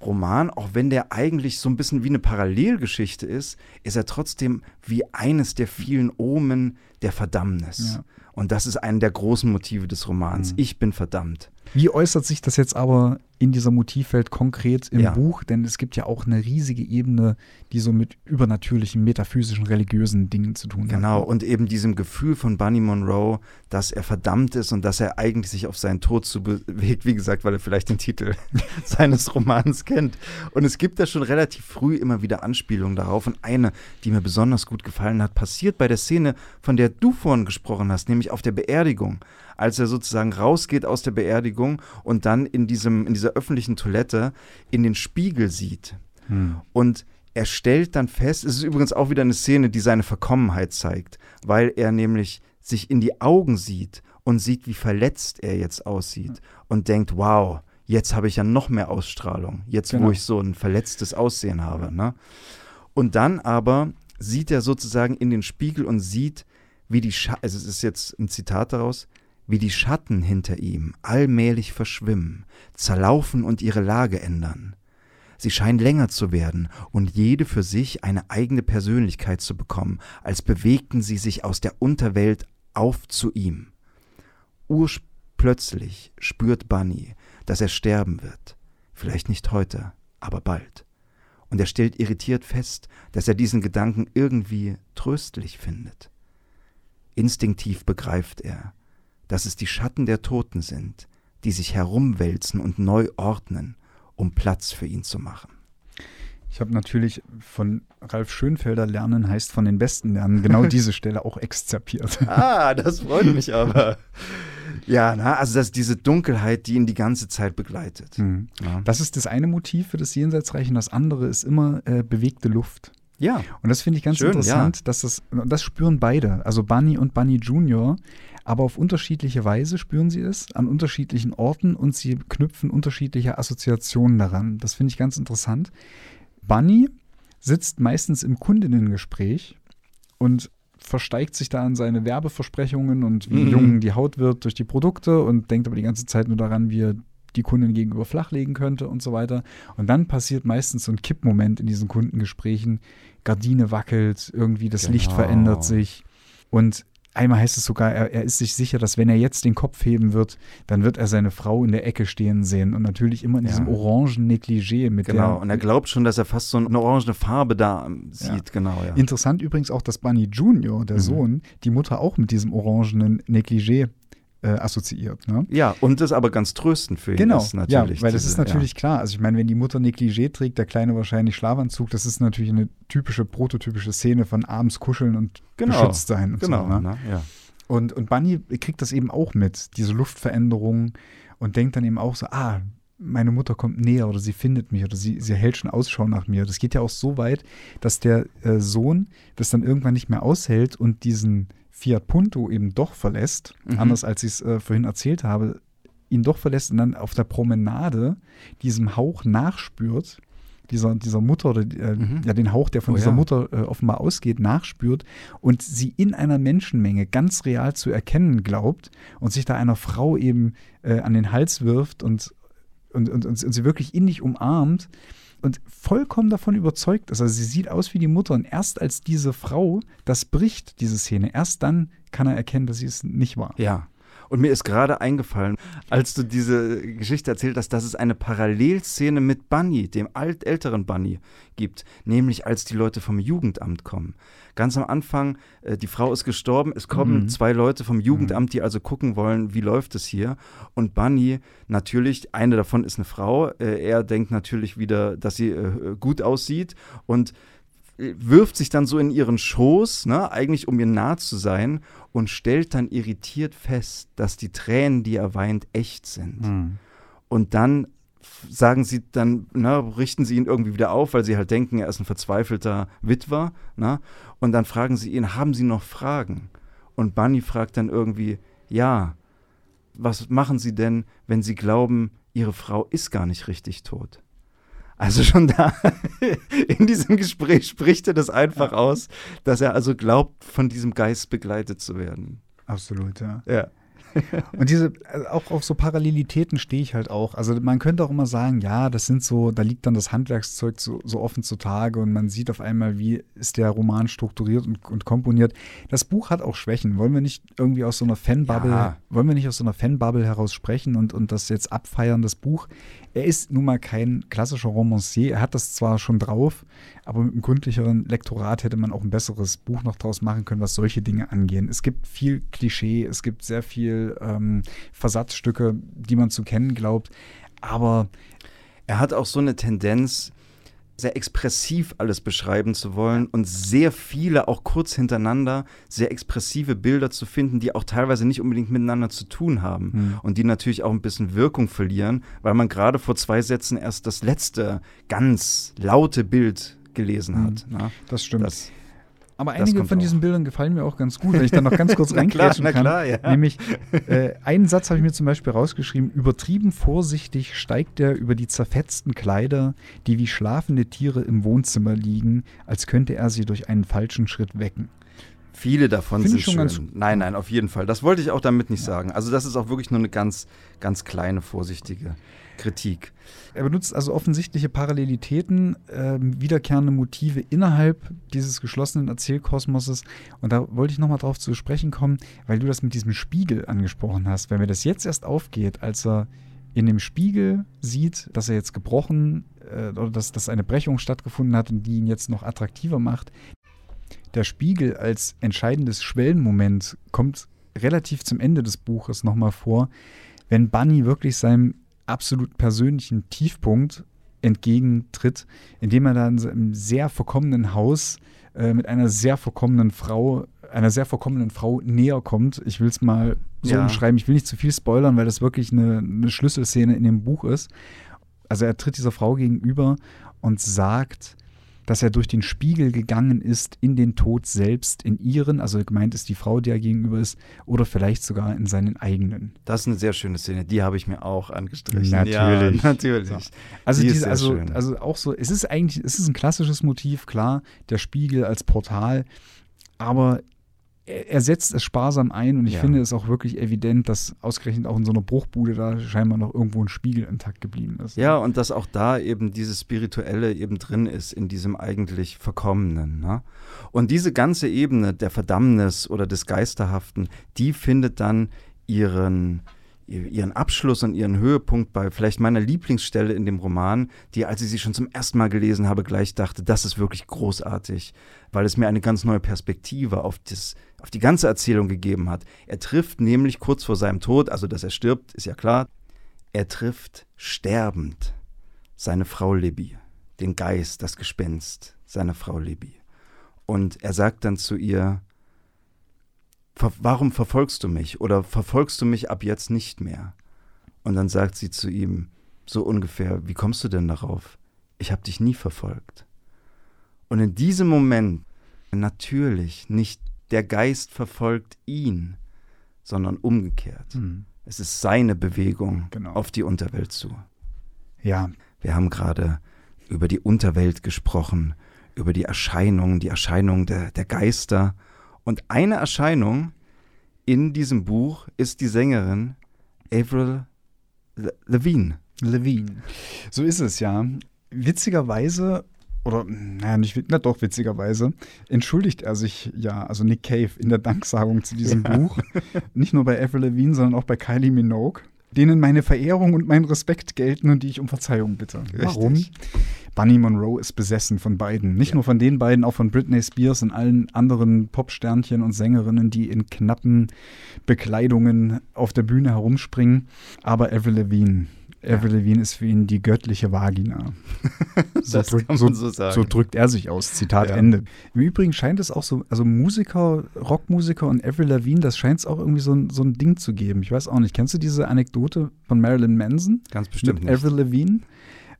Roman, auch wenn der eigentlich so ein bisschen wie eine Parallelgeschichte ist, ist er trotzdem wie eines der vielen Omen der Verdammnis. Ja. Und das ist ein der großen Motive des Romans. Mhm. Ich bin verdammt. Wie äußert sich das jetzt aber in dieser Motivwelt konkret im Ja. Buch? Denn es gibt ja auch eine riesige Ebene, die so mit übernatürlichen, metaphysischen, religiösen Dingen zu tun Genau, hat. und eben diesem Gefühl von Bunny Monroe, dass er verdammt ist und dass er eigentlich sich auf seinen Tod zu bewegt, wie gesagt, weil er vielleicht den Titel seines Romans kennt. Und es gibt da schon relativ früh immer wieder Anspielungen darauf. Und eine, die mir besonders gut gefallen hat, passiert bei der Szene, von der du vorhin gesprochen hast, nämlich auf der Beerdigung. Als er sozusagen rausgeht aus der Beerdigung und dann in, diesem, in dieser öffentlichen Toilette in den Spiegel sieht. Hm. Und er stellt dann fest, es ist übrigens auch wieder eine Szene, die seine Verkommenheit zeigt, weil er nämlich sich in die Augen sieht und sieht, wie verletzt er jetzt aussieht und denkt, wow, jetzt habe ich ja noch mehr Ausstrahlung, jetzt Genau. wo ich so ein verletztes Aussehen habe. Ne? Und dann aber sieht er sozusagen in den Spiegel und sieht, wie die Schatten, also es ist jetzt ein Zitat daraus, wie die Schatten hinter ihm allmählich verschwimmen, zerlaufen und ihre Lage ändern. Sie scheinen länger zu werden und jede für sich eine eigene Persönlichkeit zu bekommen, als bewegten sie sich aus der Unterwelt auf zu ihm. Urplötzlich spürt Bunny, dass er sterben wird. Vielleicht nicht heute, aber bald. Und er stellt irritiert fest, dass er diesen Gedanken irgendwie tröstlich findet. Instinktiv begreift er, dass es die Schatten der Toten sind, die sich herumwälzen und neu ordnen, um Platz für ihn zu machen. Ich habe natürlich von Ralf Schönfelder lernen heißt von den Besten lernen genau diese Stelle auch exzerpiert. Ah, das freut mich aber. Ja, na, also das diese Dunkelheit, die ihn die ganze Zeit begleitet. Hm. Ja. Das ist das eine Motiv für das Jenseitsreich und das andere ist immer äh, bewegte Luft. ja. Und das finde ich ganz Schön, interessant, dass das, das spüren beide, also Bunny und Bunny Junior, aber auf unterschiedliche Weise spüren sie es, an unterschiedlichen Orten und sie knüpfen unterschiedliche Assoziationen daran. Das finde ich ganz interessant. Bunny sitzt meistens im Kundinnengespräch und versteigt sich da an seine Werbeversprechungen und wie Mhm. jung die Haut wird durch die Produkte und denkt aber die ganze Zeit nur daran, wie er die Kundin gegenüber flachlegen könnte und so weiter. Und dann passiert meistens so ein Kippmoment in diesen Kundengesprächen. Gardine wackelt, irgendwie das Licht Genau. verändert sich. Und einmal heißt es sogar, er, er ist sich sicher, dass wenn er jetzt den Kopf heben wird, dann wird er seine Frau in der Ecke stehen sehen. Und natürlich immer in Ja. diesem orangen Negligé mit Genau. der Und er glaubt schon, dass er fast so eine orange Farbe da sieht. Genau, ja. Interessant übrigens auch, dass Bunny Junior, der Mhm. Sohn, die Mutter auch mit diesem orangenen Negligé äh, assoziiert. Ne? Ja, und das aber ganz tröstend für ihn genau, ist natürlich. Ja, weil das ist natürlich klar. Also ich meine, wenn die Mutter Negligé trägt, der Kleine wahrscheinlich Schlafanzug, das ist natürlich eine typische, prototypische Szene von abends kuscheln und Genau, beschützt sein. Und Genau, so, ne? ne? ja. Und, und Bunny kriegt das eben auch mit, diese Luftveränderung und denkt dann eben auch so, ah, meine Mutter kommt näher oder sie findet mich oder sie, sie hält schon Ausschau nach mir. Das geht ja auch so weit, dass der äh, Sohn das dann irgendwann nicht mehr aushält und diesen Fiat Punto eben doch verlässt, Mhm. anders als ich es äh, vorhin erzählt habe, ihn doch verlässt und dann auf der Promenade diesem Hauch nachspürt, dieser, dieser Mutter oder äh, Mhm. ja, den Hauch, der von Oh dieser ja. Mutter äh, offenbar ausgeht, nachspürt und sie in einer Menschenmenge ganz real zu erkennen glaubt und sich da einer Frau eben äh, an den Hals wirft und, und, und, und, und sie wirklich innig umarmt und vollkommen davon überzeugt ist. Also sie sieht aus wie die Mutter und erst als diese Frau das bricht, diese Szene, erst dann kann er erkennen, dass sie es nicht war. Ja. Und mir ist gerade eingefallen, als du diese Geschichte erzählt hast, dass es eine Parallelszene mit Bunny, dem alt älteren Bunny, gibt. Nämlich als die Leute vom Jugendamt kommen. Ganz am Anfang, äh, die Frau ist gestorben, es kommen Mhm. zwei Leute vom Jugendamt, die also gucken wollen, wie läuft es hier. Und Bunny, natürlich, eine davon ist eine Frau, äh, er denkt natürlich wieder, dass sie äh, gut aussieht und äh, wirft sich dann so in ihren Schoß, ne, eigentlich um ihr nah zu sein und stellt dann irritiert fest, dass die Tränen, die er weint, echt sind. Und dann sagen sie dann, ne, richten sie ihn irgendwie wieder auf, weil sie halt denken, er ist ein verzweifelter Witwer, ne? Und dann fragen sie ihn, haben Sie noch Fragen? Und Bunny fragt dann irgendwie, ja, was machen Sie denn, wenn Sie glauben, Ihre Frau ist gar nicht richtig tot? Also schon da in diesem Gespräch spricht er das einfach aus, dass er also glaubt, von diesem Geist begleitet zu werden. Absolut, ja. Ja. Und diese, also auch auf so Parallelitäten stehe ich halt auch. Also man könnte auch immer sagen, ja, das sind so, da liegt dann das Handwerkszeug so, so offen zutage und man sieht auf einmal, wie ist der Roman strukturiert und, und komponiert. Das Buch hat auch Schwächen. Wollen wir nicht irgendwie aus so einer Fanbubble, Ja. wollen wir nicht aus so einer Fanbubble heraus sprechen und, und das jetzt abfeiern, das Buch? Er ist nun mal kein klassischer Romancier. Er hat das zwar schon drauf, aber mit einem gründlicheren Lektorat hätte man auch ein besseres Buch noch draus machen können, was solche Dinge angehen. Es gibt viel Klischee, es gibt sehr viel ähm, Versatzstücke, die man zu kennen glaubt, aber Er hat auch so eine Tendenz, sehr expressiv alles beschreiben zu wollen und sehr viele, auch kurz hintereinander, sehr expressive Bilder zu finden, die auch teilweise nicht unbedingt miteinander zu tun haben Hm. und die natürlich auch ein bisschen Wirkung verlieren, weil man gerade vor zwei Sätzen erst das letzte ganz laute Bild gelesen hat. ne? das stimmt. Das, aber einige von auch. diesen Bildern gefallen mir auch ganz gut, wenn ich dann noch ganz kurz reinklatschen kann. klar, ja. Nämlich, äh, einen Satz habe ich mir zum Beispiel rausgeschrieben, übertrieben vorsichtig steigt er über die zerfetzten Kleider, die wie schlafende Tiere im Wohnzimmer liegen, als könnte er sie durch einen falschen Schritt wecken. Viele davon Finde sind schon schön. ganz- nein, nein, auf jeden Fall. Das wollte ich auch damit nicht sagen. Also das ist auch wirklich nur eine ganz, ganz kleine, vorsichtige Kritik. Er benutzt also offensichtliche Parallelitäten, ähm, wiederkehrende Motive innerhalb dieses geschlossenen Erzählkosmoses. Und da wollte ich nochmal drauf zu sprechen kommen, weil du das mit diesem Spiegel angesprochen hast. Wenn mir das jetzt erst aufgeht, als er in dem Spiegel sieht, dass er jetzt gebrochen äh, oder dass, dass eine Brechung stattgefunden hat und die ihn jetzt noch attraktiver macht. Der Spiegel als entscheidendes Schwellenmoment kommt relativ zum Ende des Buches nochmal vor, wenn Bunny wirklich seinem absolut persönlichen Tiefpunkt entgegentritt, indem er dann in einem sehr verkommenen Haus äh, mit einer sehr verkommenen Frau, einer sehr verkommenen Frau näher kommt. Ich will es mal so Ja. umschreiben. Ich will nicht zu viel spoilern, weil das wirklich eine, eine Schlüsselszene in dem Buch ist. Also er tritt dieser Frau gegenüber und sagt, dass er durch den Spiegel gegangen ist in den Tod selbst, in ihren, also gemeint ist die Frau, die er gegenüber ist, oder vielleicht sogar in seinen eigenen. Das ist eine sehr schöne Szene. Die habe ich mir auch angestrichen. Natürlich. Ja, natürlich. So. Also, Die diese, also, schön. also auch so, es ist eigentlich, es ist ein klassisches Motiv, klar, der Spiegel als Portal, aber er, setzt es sparsam ein und ich Ja. finde es auch wirklich evident, dass ausgerechnet auch in so einer Bruchbude da scheinbar noch irgendwo ein Spiegel intakt geblieben ist. Ja, und dass auch da eben dieses Spirituelle eben drin ist in diesem eigentlich Verkommenen. Ne? Und diese ganze Ebene der Verdammnis oder des Geisterhaften, die findet dann ihren, ihren Abschluss und ihren Höhepunkt bei vielleicht meiner Lieblingsstelle in dem Roman, die, als ich sie schon zum ersten Mal gelesen habe, gleich dachte, das ist wirklich großartig, weil es mir eine ganz neue Perspektive auf das auf die ganze Erzählung gegeben hat. Er trifft nämlich kurz vor seinem Tod, also dass er stirbt, ist ja klar, er trifft sterbend seine Frau Libby, den Geist, das Gespenst seiner Frau Libby. Und er sagt dann zu ihr, warum verfolgst du mich oder verfolgst du mich ab jetzt nicht mehr? Und dann sagt sie zu ihm so ungefähr, wie kommst du denn darauf? Ich habe dich nie verfolgt. Und in diesem Moment, natürlich, nicht der Geist verfolgt ihn, sondern umgekehrt. Mhm. Es ist seine Bewegung genau. auf die Unterwelt zu. Ja. Wir haben gerade über die Unterwelt gesprochen, über die Erscheinungen, die Erscheinungen der, der Geister. Und eine Erscheinung in diesem Buch ist die Sängerin Avril Levine. Levine. So ist es ja. Witzigerweise oder naja, nicht, na doch, witzigerweise, entschuldigt er sich ja, also Nick Cave, in der Danksagung zu diesem ja. Buch. Nicht nur bei Avril Levine, sondern auch bei Kylie Minogue, denen meine Verehrung und mein Respekt gelten und die ich um Verzeihung bitte. Richtig. Warum? Bunny Monroe ist besessen von beiden. Nicht ja. nur von den beiden, auch von Britney Spears und allen anderen Popsternchen und Sängerinnen, die in knappen Bekleidungen auf der Bühne herumspringen. Aber Avril Levine Avril Lavigne ist für ihn die göttliche Vagina. so, drückt, so, so, so, drückt er sich aus. Zitat ja. Ende. Im Übrigen scheint es auch so, also Musiker, Rockmusiker und Avril Lavigne, das scheint es auch irgendwie so ein, so ein Ding zu geben. Ich weiß auch nicht. Kennst du diese Anekdote von Marilyn Manson? Ganz bestimmt mit nicht. Avril Lavigne?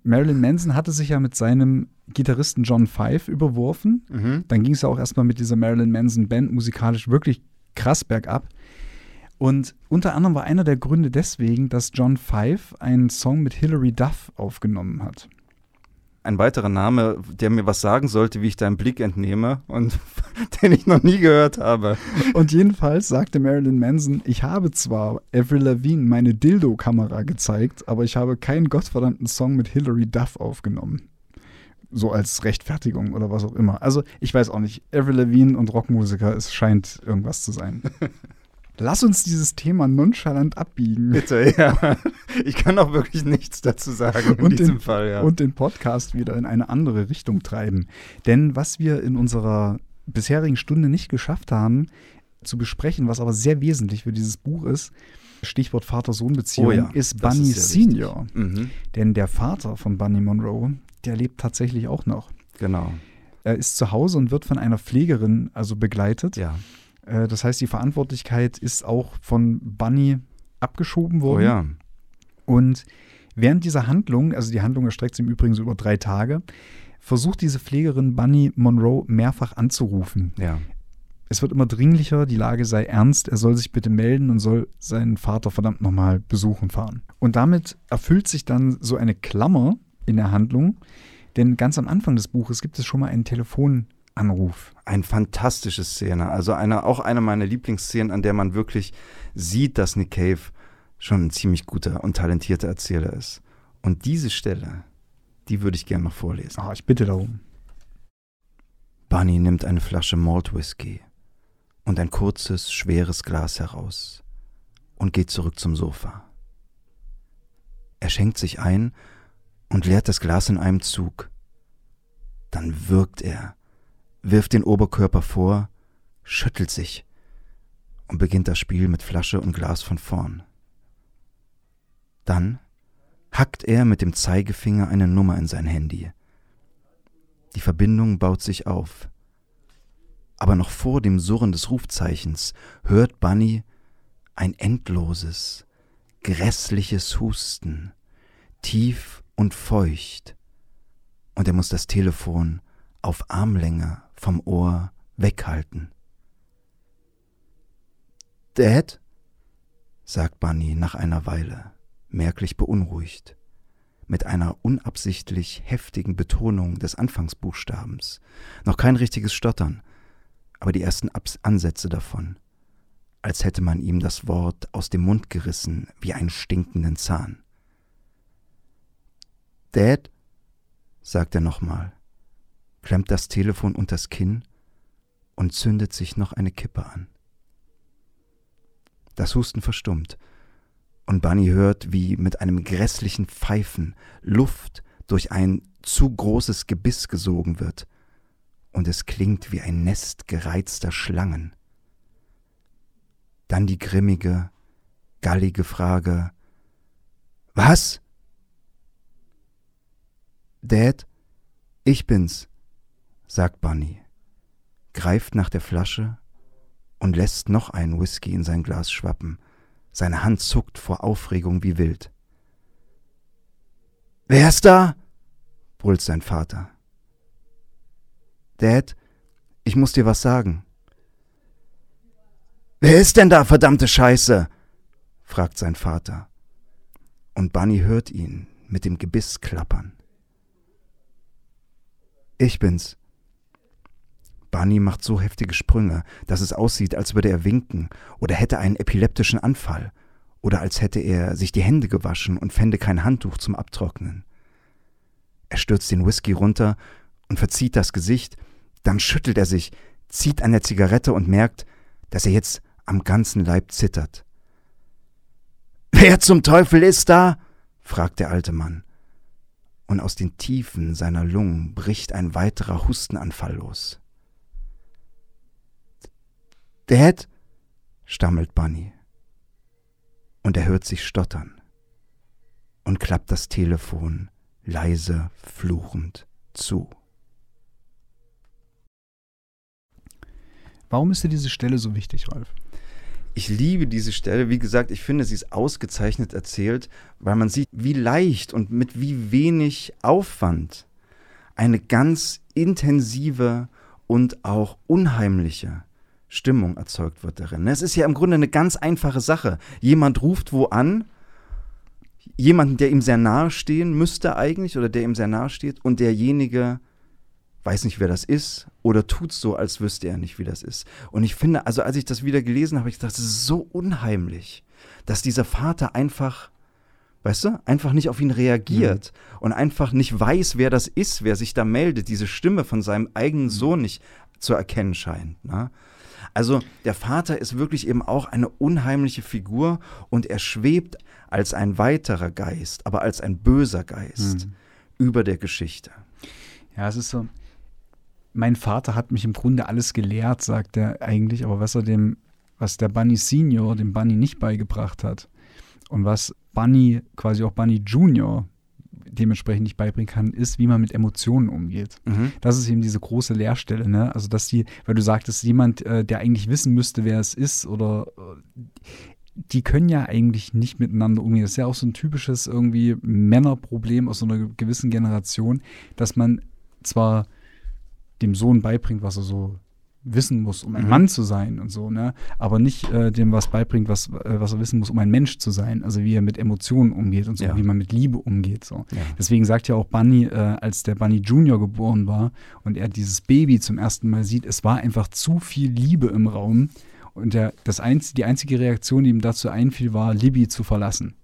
Marilyn Manson hatte sich ja mit seinem Gitarristen John Five überworfen. Mhm. Dann ging es ja auch erstmal mit dieser Marilyn Manson Band musikalisch wirklich krass bergab. Und unter anderem war einer der Gründe deswegen, dass John Five einen Song mit Hilary Duff aufgenommen hat. Ein weiterer Name, der mir was sagen sollte, wie ich deinen Blick entnehme und den ich noch nie gehört habe. Und jedenfalls sagte Marilyn Manson, ich habe zwar Avril Lavigne meine Dildo-Kamera gezeigt, aber ich habe keinen gottverdammten Song mit Hilary Duff aufgenommen so als Rechtfertigung oder was auch immer. Also ich weiß auch nicht. Avril Lavigne und Rockmusiker, es scheint irgendwas zu sein. Lass uns dieses Thema nonchalant abbiegen. Bitte, ja. Ich kann auch wirklich nichts dazu sagen in und diesem den, Fall, ja. Und den Podcast wieder in eine andere Richtung treiben. Denn was wir in unserer bisherigen Stunde nicht geschafft haben, zu besprechen, was aber sehr wesentlich für dieses Buch ist, Stichwort Vater-Sohn-Beziehung, oh ja, ist Bunny Senior. Mhm. Denn der Vater von Bunny Monroe, der lebt tatsächlich auch noch. Genau. Er ist zu Hause und wird von einer Pflegerin also begleitet. Ja. Äh, das heißt, die Verantwortlichkeit ist auch von Bunny abgeschoben worden. Oh ja. Und während dieser Handlung, also die Handlung erstreckt sich im Übrigen so über drei Tage, versucht diese Pflegerin Bunny Monroe mehrfach anzurufen. Ja. Es wird immer dringlicher, die Lage sei ernst, er soll sich bitte melden und soll seinen Vater verdammt nochmal besuchen fahren. Und damit erfüllt sich dann so eine Klammer in der Handlung, denn ganz am Anfang des Buches gibt es schon mal einen Telefon, Anruf. Ein fantastische Szene. Also eine, auch eine meiner Lieblingsszenen, an der man wirklich sieht, dass Nick Cave schon ein ziemlich guter und talentierter Erzähler ist. Und diese Stelle, die würde ich gerne noch vorlesen. Ah, ich bitte darum. Bunny nimmt eine Flasche Malt Whisky und ein kurzes, schweres Glas heraus und geht zurück zum Sofa. Er schenkt sich ein und leert das Glas in einem Zug. Dann wirkt er wirft den Oberkörper vor, schüttelt sich und beginnt das Spiel mit Flasche und Glas von vorn. Dann hackt er mit dem Zeigefinger eine Nummer in sein Handy. Die Verbindung baut sich auf. Aber noch vor dem Surren des Rufzeichens hört Bunny ein endloses, grässliches Husten, tief und feucht, und er muss das Telefon auf Armlänge vom Ohr weghalten. Dad? sagt Bunny nach einer Weile, merklich beunruhigt, mit einer unabsichtlich heftigen Betonung des Anfangsbuchstabens. Noch kein richtiges Stottern, aber die ersten Abs Ansätze davon, als hätte man ihm das Wort aus dem Mund gerissen wie einen stinkenden Zahn. Dad? sagt er nochmal, klemmt das Telefon unters Kinn und zündet sich noch eine Kippe an. Das Husten verstummt, und Bunny hört, wie mit einem grässlichen Pfeifen Luft durch ein zu großes Gebiss gesogen wird, und es klingt wie ein Nest gereizter Schlangen. Dann die grimmige, gallige Frage: Was? Dad, ich bin's, sagt Bunny, greift nach der Flasche und lässt noch einen Whisky in sein Glas schwappen. Seine Hand zuckt vor Aufregung wie wild. Wer ist da? brüllt sein Vater. Dad, ich muss dir was sagen. Wer ist denn da, verdammte Scheiße? fragt sein Vater. Und Bunny hört ihn mit dem Gebiss klappern. Ich bin's. Bunny macht so heftige Sprünge, dass es aussieht, als würde er winken oder hätte einen epileptischen Anfall oder als hätte er sich die Hände gewaschen und fände kein Handtuch zum Abtrocknen. Er stürzt den Whisky runter und verzieht das Gesicht, dann schüttelt er sich, zieht an der Zigarette und merkt, dass er jetzt am ganzen Leib zittert. Wer zum Teufel ist da? fragt der alte Mann. Und aus den Tiefen seiner Lungen bricht ein weiterer Hustenanfall los. Dad? stammelt Bunny. Und er hört sich stottern und klappt das Telefon leise fluchend zu. Warum ist dir diese Stelle so wichtig, Ralf? Ich liebe diese Stelle. Wie gesagt, ich finde, sie ist ausgezeichnet erzählt, weil man sieht, wie leicht und mit wie wenig Aufwand eine ganz intensive und auch unheimliche Stimmung erzeugt wird darin. Es ist ja im Grunde eine ganz einfache Sache. Jemand ruft wo an, jemanden, der ihm sehr nahe stehen müsste eigentlich oder der ihm sehr nahe steht und derjenige weiß nicht, wer das ist oder tut so, als wüsste er nicht, wie das ist. Und ich finde, also als ich das wieder gelesen habe, ich dachte, das ist so unheimlich, dass dieser Vater einfach, weißt du, einfach nicht auf ihn reagiert mhm. und einfach nicht weiß, wer das ist, wer sich da meldet, diese Stimme von seinem eigenen mhm. Sohn nicht zu erkennen scheint. Ne? Also der Vater ist wirklich eben auch eine unheimliche Figur und er schwebt als ein weiterer Geist, aber als ein böser Geist mhm. über der Geschichte. Ja, es ist so. Mein Vater hat mich im Grunde alles gelehrt, sagt er eigentlich, aber was er dem, was der Bunny Senior dem Bunny nicht beigebracht hat und was Bunny, quasi auch Bunny Junior dementsprechend nicht beibringen kann, ist, wie man mit Emotionen umgeht. Mhm. Das ist eben diese große Leerstelle, ne? Also, dass die, weil du sagtest, jemand, äh, der eigentlich wissen müsste, wer es ist, oder äh, die können ja eigentlich nicht miteinander umgehen. Das ist ja auch so ein typisches irgendwie Männerproblem aus so einer gewissen Generation, dass man zwar dem Sohn beibringt, was er so wissen muss, um ein mhm. Mann zu sein und so, ne? Aber nicht äh, dem was beibringt, was, äh, was er wissen muss, um ein Mensch zu sein. Also wie er mit Emotionen umgeht und so, ja. wie man mit Liebe umgeht. So. Ja. Deswegen sagt ja auch Bunny, äh, als der Bunny Junior geboren war und er dieses Baby zum ersten Mal sieht, es war einfach zu viel Liebe im Raum. Und der, das einz die einzige Reaktion, die ihm dazu einfiel, war, Libby zu verlassen.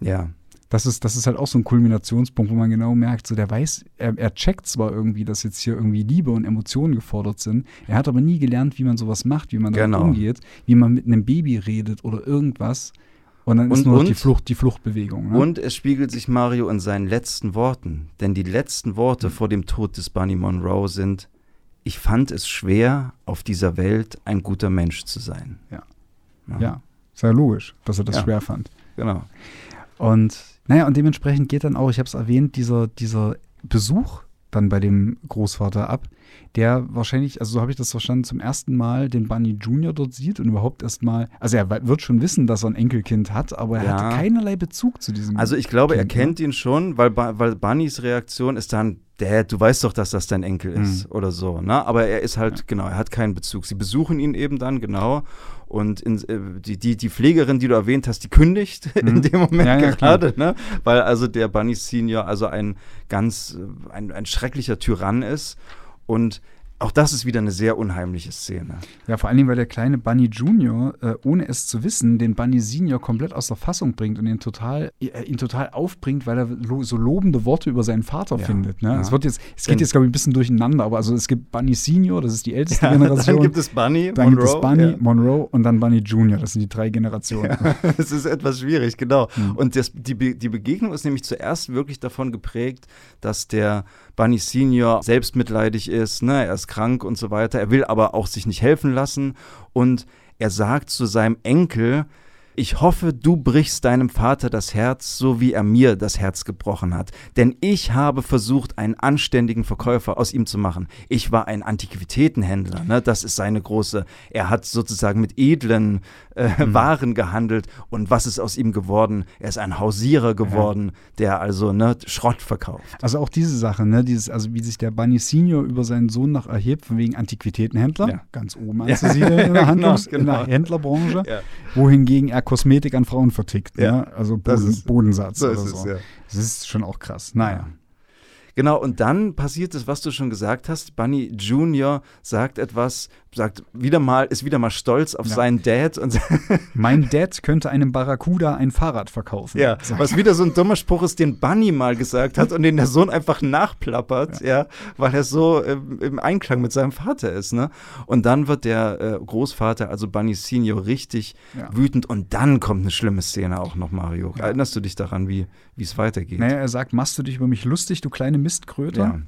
Ja das ist, das ist halt auch so ein Kulminationspunkt, wo man genau merkt, so der weiß, er, er checkt zwar irgendwie, dass jetzt hier irgendwie Liebe und Emotionen gefordert sind, er hat aber nie gelernt, wie man sowas macht, wie man genau. damit umgeht, wie man mit einem Baby redet oder irgendwas. Und dann und, ist nur und, die, Flucht, die Fluchtbewegung. Ne? Und es spiegelt sich Mario in seinen letzten Worten. Denn die letzten Worte mhm. vor dem Tod des Bunny Monroe sind, ich fand es schwer, auf dieser Welt ein guter Mensch zu sein. Ja. Ja, ja sehr logisch, dass er das ja. schwer fand. Genau. Und naja, und dementsprechend geht dann auch, ich habe es erwähnt, dieser, dieser Besuch dann bei dem Großvater ab, der wahrscheinlich, also so habe ich das verstanden, zum ersten Mal den Bunny Junior dort sieht und überhaupt erstmal, also er wird schon wissen, dass er ein Enkelkind hat, aber er ja. hat keinerlei Bezug zu diesem Also ich glaube, kind, er kennt ne? ihn schon, weil, weil Bunnys Reaktion ist dann, Dad, du weißt doch, dass das dein Enkel ist mhm. oder so, ne? Aber er ist halt, ja. genau, er hat keinen Bezug. Sie besuchen ihn eben dann, genau. Und in, äh, die, die, die Pflegerin, die du erwähnt hast, die kündigt mhm. in dem Moment ja, ja, gerade, ne? Weil also der Bunny Senior also ein ganz, äh, ein, ein schrecklicher Tyrann ist. Und auch das ist wieder eine sehr unheimliche Szene. Ja, vor allen Dingen, weil der kleine Bunny Junior, äh, ohne es zu wissen, den Bunny Senior komplett aus der Fassung bringt und ihn total, äh, ihn total aufbringt, weil er lo so lobende Worte über seinen Vater ja, findet. Ne? Ja. Es, wird jetzt, es geht jetzt, glaube ich, ein bisschen durcheinander, aber also es gibt Bunny Senior, das ist die älteste ja, Generation. Dann gibt es Bunny, dann Monroe. Gibt es Bunny, Monroe und dann Bunny Junior. Das sind die drei Generationen. das ist etwas schwierig, genau. Mhm. Und das, die, Be die Begegnung ist nämlich zuerst wirklich davon geprägt, dass der Bunny Senior selbstmitleidig ist, ne? er ist krank und so weiter. Er will aber auch sich nicht helfen lassen und er sagt zu seinem Enkel, ich hoffe, du brichst deinem Vater das Herz, so wie er mir das Herz gebrochen hat. Denn ich habe versucht, einen anständigen Verkäufer aus ihm zu machen. Ich war ein Antiquitätenhändler. Ne? Das ist seine große. Er hat sozusagen mit edlen äh, mhm. Waren gehandelt. Und was ist aus ihm geworden? Er ist ein Hausierer geworden, ja. der also ne, Schrott verkauft. Also auch diese Sache, ne? Dieses, also wie sich der Bunny Senior über seinen Sohn noch erhebt, von wegen Antiquitätenhändler, ja. ganz oben anzusiedeln ja. in, der Handlungs-, genau, genau. in der Händlerbranche, wohingegen er Kosmetik an Frauen vertickt. Ja, ne? Also Boden, ist, Bodensatz so oder so. Es, ja. Das ist schon auch krass. Naja. Genau, und dann passiert es, was du schon gesagt hast. Bunny Junior sagt etwas, sagt wieder mal, ist wieder mal stolz auf ja. seinen Dad und Mein Dad könnte einem Barracuda ein Fahrrad verkaufen. Ja, was wieder so ein dummer Spruch ist, den Bunny mal gesagt hat und den der Sohn einfach nachplappert, ja, ja weil er so im, im, Einklang mit seinem Vater ist, ne? Und dann wird der äh, Großvater, also Bunny Senior, richtig ja. wütend und dann kommt eine schlimme Szene auch noch, Mario. Erinnerst du dich daran, wie es weitergeht? Naja, er sagt, machst du dich über mich lustig, du kleine Mistkröte.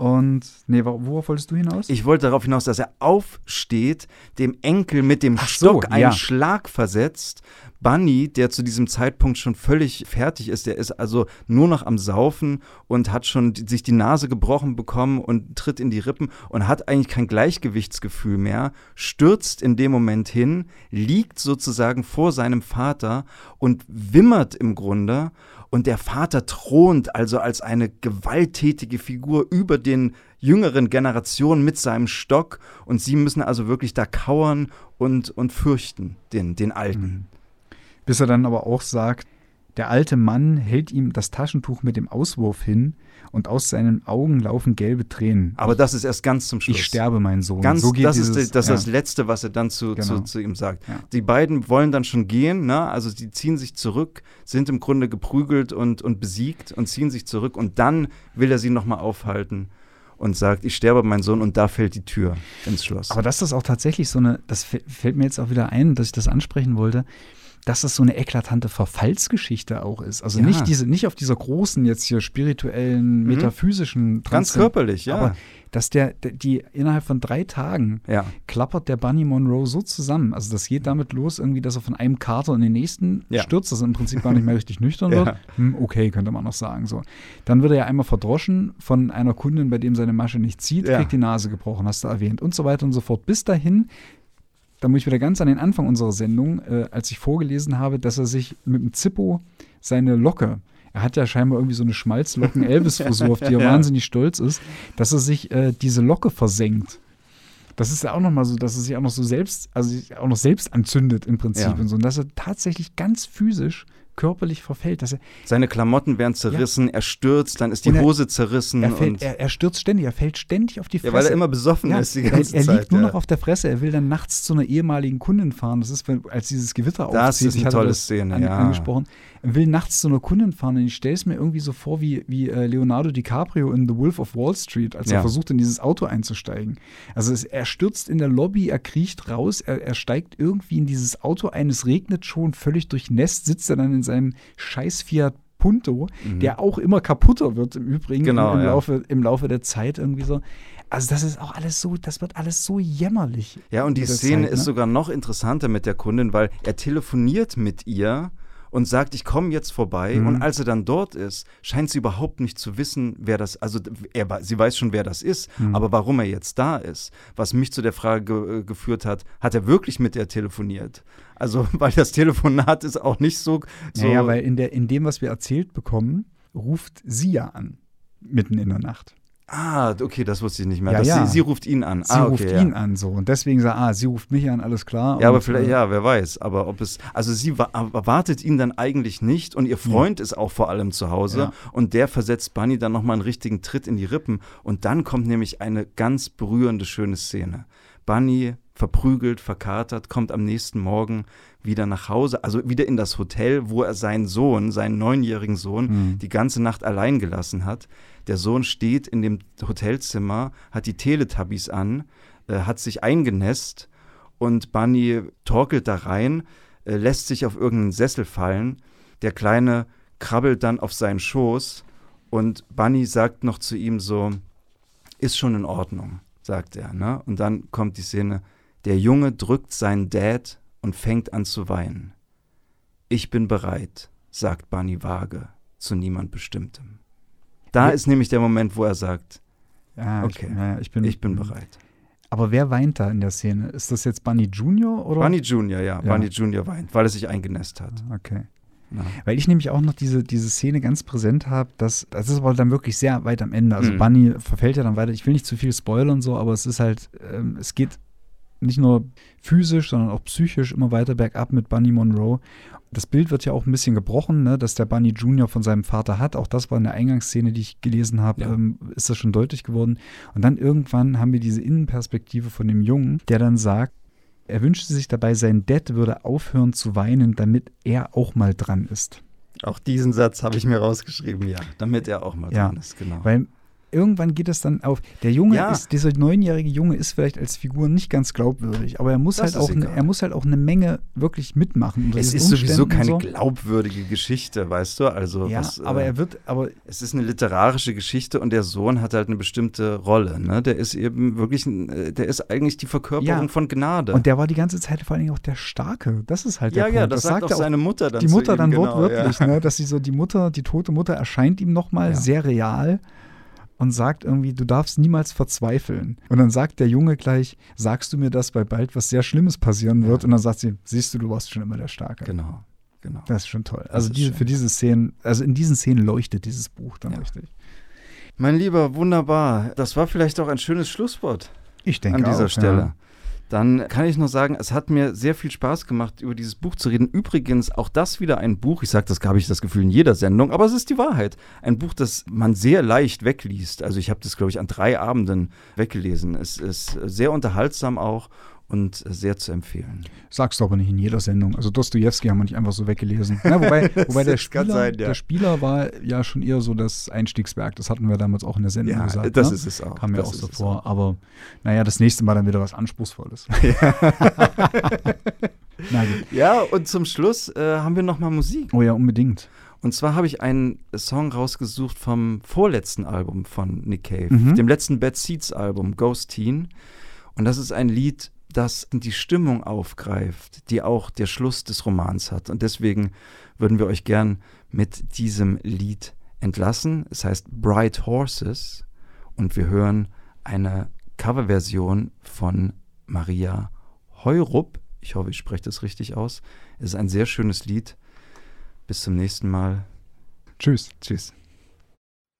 Und, nee, worauf wolltest du hinaus? Ich wollte darauf hinaus, dass er aufsteht, dem Enkel mit dem Ach Stock so, einen ja. Schlag versetzt. Bunny, der zu diesem Zeitpunkt schon völlig fertig ist, der ist also nur noch am Saufen und hat schon sich die Nase gebrochen bekommen und tritt in die Rippen und hat eigentlich kein Gleichgewichtsgefühl mehr, stürzt in dem Moment hin, liegt sozusagen vor seinem Vater und wimmert im Grunde und der Vater thront also als eine gewalttätige Figur über den jüngeren Generationen mit seinem Stock und sie müssen also wirklich da kauern und, und fürchten, den, den Alten. Mhm. Bis er dann aber auch sagt, der alte Mann hält ihm das Taschentuch mit dem Auswurf hin und aus seinen Augen laufen gelbe Tränen. Aber das ist erst ganz zum Schluss. Ich sterbe, mein Sohn. Ganz, so das dieses, ist das, ja. das Letzte, was er dann zu, genau. zu, zu, ihm sagt. Ja. Die beiden wollen dann schon gehen, ne? also sie ziehen sich zurück, sind im Grunde geprügelt und, und besiegt und ziehen sich zurück und dann will er sie nochmal aufhalten und sagt, ich sterbe, mein Sohn, und da fällt die Tür ins Schloss. Aber dass das auch tatsächlich so eine, das fällt mir jetzt auch wieder ein, dass ich das ansprechen wollte, dass es so eine eklatante Verfallsgeschichte auch ist. Also ja. nicht diese, nicht auf dieser großen, jetzt hier spirituellen, mhm. metaphysischen Ganz körperlich, ja. Aber dass der, die innerhalb von drei Tagen ja. klappert der Bunny Monroe so zusammen. Also das geht damit los, irgendwie, dass er von einem Kater in den nächsten ja. stürzt, dass er im Prinzip gar nicht mehr richtig nüchtern wird. Hm, okay, könnte man noch sagen. So. Dann wird er ja einmal verdroschen von einer Kundin, bei dem seine Masche nicht zieht, kriegt die Nase gebrochen, hast du erwähnt, und so weiter und so fort. Bis dahin da muss ich wieder ganz an den Anfang unserer Sendung, äh, als ich vorgelesen habe, dass er sich mit dem Zippo seine Locke, er hat ja scheinbar irgendwie so eine Schmalzlocken-Elvis-Frisur, auf die er ja. wahnsinnig stolz ist, dass er sich äh, diese Locke versenkt. Das ist ja auch nochmal so, dass er sich auch noch so selbst, also sich auch noch selbst anzündet im Prinzip ja. und so. Und dass er tatsächlich ganz physisch körperlich verfällt. Dass er, Seine Klamotten werden zerrissen, ja. er stürzt, dann ist die er, Hose zerrissen. Er, fällt, er, er, stürzt ständig, er fällt ständig auf die Fresse. Ja, weil er immer besoffen ja, ist die ganze er, Zeit. Er liegt nur noch auf der Fresse, er will dann nachts zu einer ehemaligen Kundin fahren. Das ist, als dieses Gewitter aufzieht. Das ist eine tolle Szene, an, ja. angesprochen. Will nachts zu einer Kundin fahren und ich stelle es mir irgendwie so vor wie, wie äh, Leonardo DiCaprio in The Wolf of Wall Street, als er versucht, in dieses Auto einzusteigen. Also es, er stürzt in der Lobby, er kriecht raus, er, er steigt irgendwie in dieses Auto ein, es regnet schon, völlig durchnässt, sitzt er dann in seinem scheiß scheiß Fiat Punto, mhm. der auch immer kaputter wird im Übrigen genau, im, ja. Laufe, im Laufe der Zeit irgendwie so. Also das ist auch alles so, das wird alles so jämmerlich. Ja, und die Szene Zeit, ne? ist sogar noch interessanter mit der Kundin, weil er telefoniert mit ihr und sagt, ich komme jetzt vorbei. Mhm. Und als er dann dort ist, scheint sie überhaupt nicht zu wissen, wer das, also er, sie weiß schon, wer das ist, mhm. aber warum er jetzt da ist. Was mich zu der Frage ge äh, geführt hat, hat er wirklich mit der telefoniert? Also, weil das Telefonat ist auch nicht so. so ja, weil in, der, in dem, was wir erzählt bekommen, ruft sie ja an, mitten in der Nacht. Ah, okay, das wusste ich nicht mehr. Ja, ja. Sie, sie, ruft ihn an. Sie ah, okay, ruft ja. ihn an so. Und deswegen sagt, ah, sie ruft mich an, alles klar. Ja, aber vielleicht, äh, ja, wer weiß. Aber ob es, also sie erwartet ihn dann eigentlich nicht und ihr Freund ist auch vor allem zu Hause und der versetzt Bunny dann nochmal einen richtigen Tritt in die Rippen und dann kommt nämlich eine ganz berührende, schöne Szene. Bunny verprügelt, verkatert, kommt am nächsten Morgen wieder nach Hause, also wieder in das Hotel, wo er seinen Sohn, seinen neunjährigen Sohn, mhm. die ganze Nacht allein gelassen hat. Der Sohn steht in dem Hotelzimmer, hat die Teletubbies an, äh, hat sich eingenässt und Bunny torkelt da rein, äh, lässt sich auf irgendeinen Sessel fallen. Der Kleine krabbelt dann auf seinen Schoß und Bunny sagt noch zu ihm so, ist schon in Ordnung, sagt er. Ne? Und dann kommt die Szene, Der Junge drückt seinen Dad und fängt an zu weinen. Ich bin bereit, sagt Bunny vage, zu niemand Bestimmtem. Da Ja. ist nämlich der Moment, wo er sagt, Ja, Okay. ich, ja, ich bin, ich bin bereit. Aber wer weint da in der Szene? Ist das jetzt Bunny Junior oder? Bunny Junior, ja, Ja. Bunny Junior weint, weil er sich eingenässt hat. Okay. Ja. Weil ich nämlich auch noch diese, diese Szene ganz präsent habe, dass das ist aber dann wirklich sehr weit am Ende. Also Mhm. Bunny verfällt ja dann weiter. Ich will nicht zu viel spoilern so, aber es ist halt, ähm, es geht nicht nur physisch, sondern auch psychisch immer weiter bergab mit Bunny Monroe. Das Bild wird ja auch ein bisschen gebrochen, ne, dass der Bunny Junior von seinem Vater hat. Auch das war in der Eingangsszene, die ich gelesen habe, Ja. ähm, ist das schon deutlich geworden. Und dann irgendwann haben wir diese Innenperspektive von dem Jungen, der dann sagt, er wünschte sich dabei, sein Dad würde aufhören zu weinen, damit er auch mal dran ist. Auch diesen Satz habe ich mir rausgeschrieben, ja, damit er auch mal Ja. dran ist, genau. Weil irgendwann geht es dann auf. Der Junge Ja. ist, dieser neunjährige Junge ist vielleicht als Figur nicht ganz glaubwürdig, aber er muss Das halt auch, ne, egal. er muss halt auch eine Menge wirklich mitmachen. es ist sowieso Umständen keine und so. glaubwürdige Geschichte, weißt du? Also Ja, was, äh, aber er wird, aber es ist eine literarische Geschichte und der Sohn hat halt eine bestimmte Rolle. Ne? Der ist eben wirklich, ein, äh, der ist eigentlich die Verkörperung Ja. von Gnade. und der war die ganze Zeit vor allen Dingen auch der Starke. Das ist halt ja, der ja, Punkt. das, sagt auch seine Mutter dann die Mutter ihm, dann genau, wortwörtlich, ja. ne, dass sie so die Mutter, die tote Mutter erscheint ihm nochmal Ja. sehr real und sagt irgendwie, du darfst niemals verzweifeln. Und dann sagt der Junge gleich, sagst du mir das, weil bald was sehr Schlimmes passieren wird? Ja. Und dann sagt sie, siehst du, du warst schon immer der Starke. Genau, genau. Das ist schon toll. Also diese, schön. für diese Szenen, also in diesen Szenen leuchtet dieses Buch dann Ja. richtig. Mein Lieber, wunderbar. Das war vielleicht auch ein schönes Schlusswort Ich denke an dieser auch, Stelle. Ja. Dann kann ich nur sagen, es hat mir sehr viel Spaß gemacht, über dieses Buch zu reden. Übrigens, auch das wieder ein Buch, ich sage das, habe ich das Gefühl in jeder Sendung, aber es ist die Wahrheit. Ein Buch, das man sehr leicht wegliest. Also ich habe das, glaube ich, an drei Abenden weggelesen. Es ist sehr unterhaltsam auch und sehr zu empfehlen. Sagst du aber nicht in jeder Sendung. Also Dostoevsky haben wir nicht einfach so weggelesen. Ja, wobei wobei der, Spieler, sein, ja. der Spieler war ja schon eher so das Einstiegswerk. Das hatten wir damals auch in der Sendung gesagt. das ne? ist es auch. Kam mir auch so vor. auch. Aber naja, das nächste Mal dann wieder was Anspruchsvolles. Na gut. Ja, und zum Schluss äh, haben wir nochmal Musik. Oh ja, unbedingt. Und zwar habe ich einen Song rausgesucht vom vorletzten Album von Nick Cave, Mhm. dem letzten Bad Seeds Album, Ghost Teen. Und das ist ein Lied, das die Stimmung aufgreift, die auch der Schluss des Romans hat. Und deswegen würden wir euch gern mit diesem Lied entlassen. Es heißt Bright Horses und wir hören eine Coverversion von Maria Heurup. Ich hoffe, ich spreche das richtig aus. Es ist ein sehr schönes Lied. Bis zum nächsten Mal. Tschüss. Tschüss.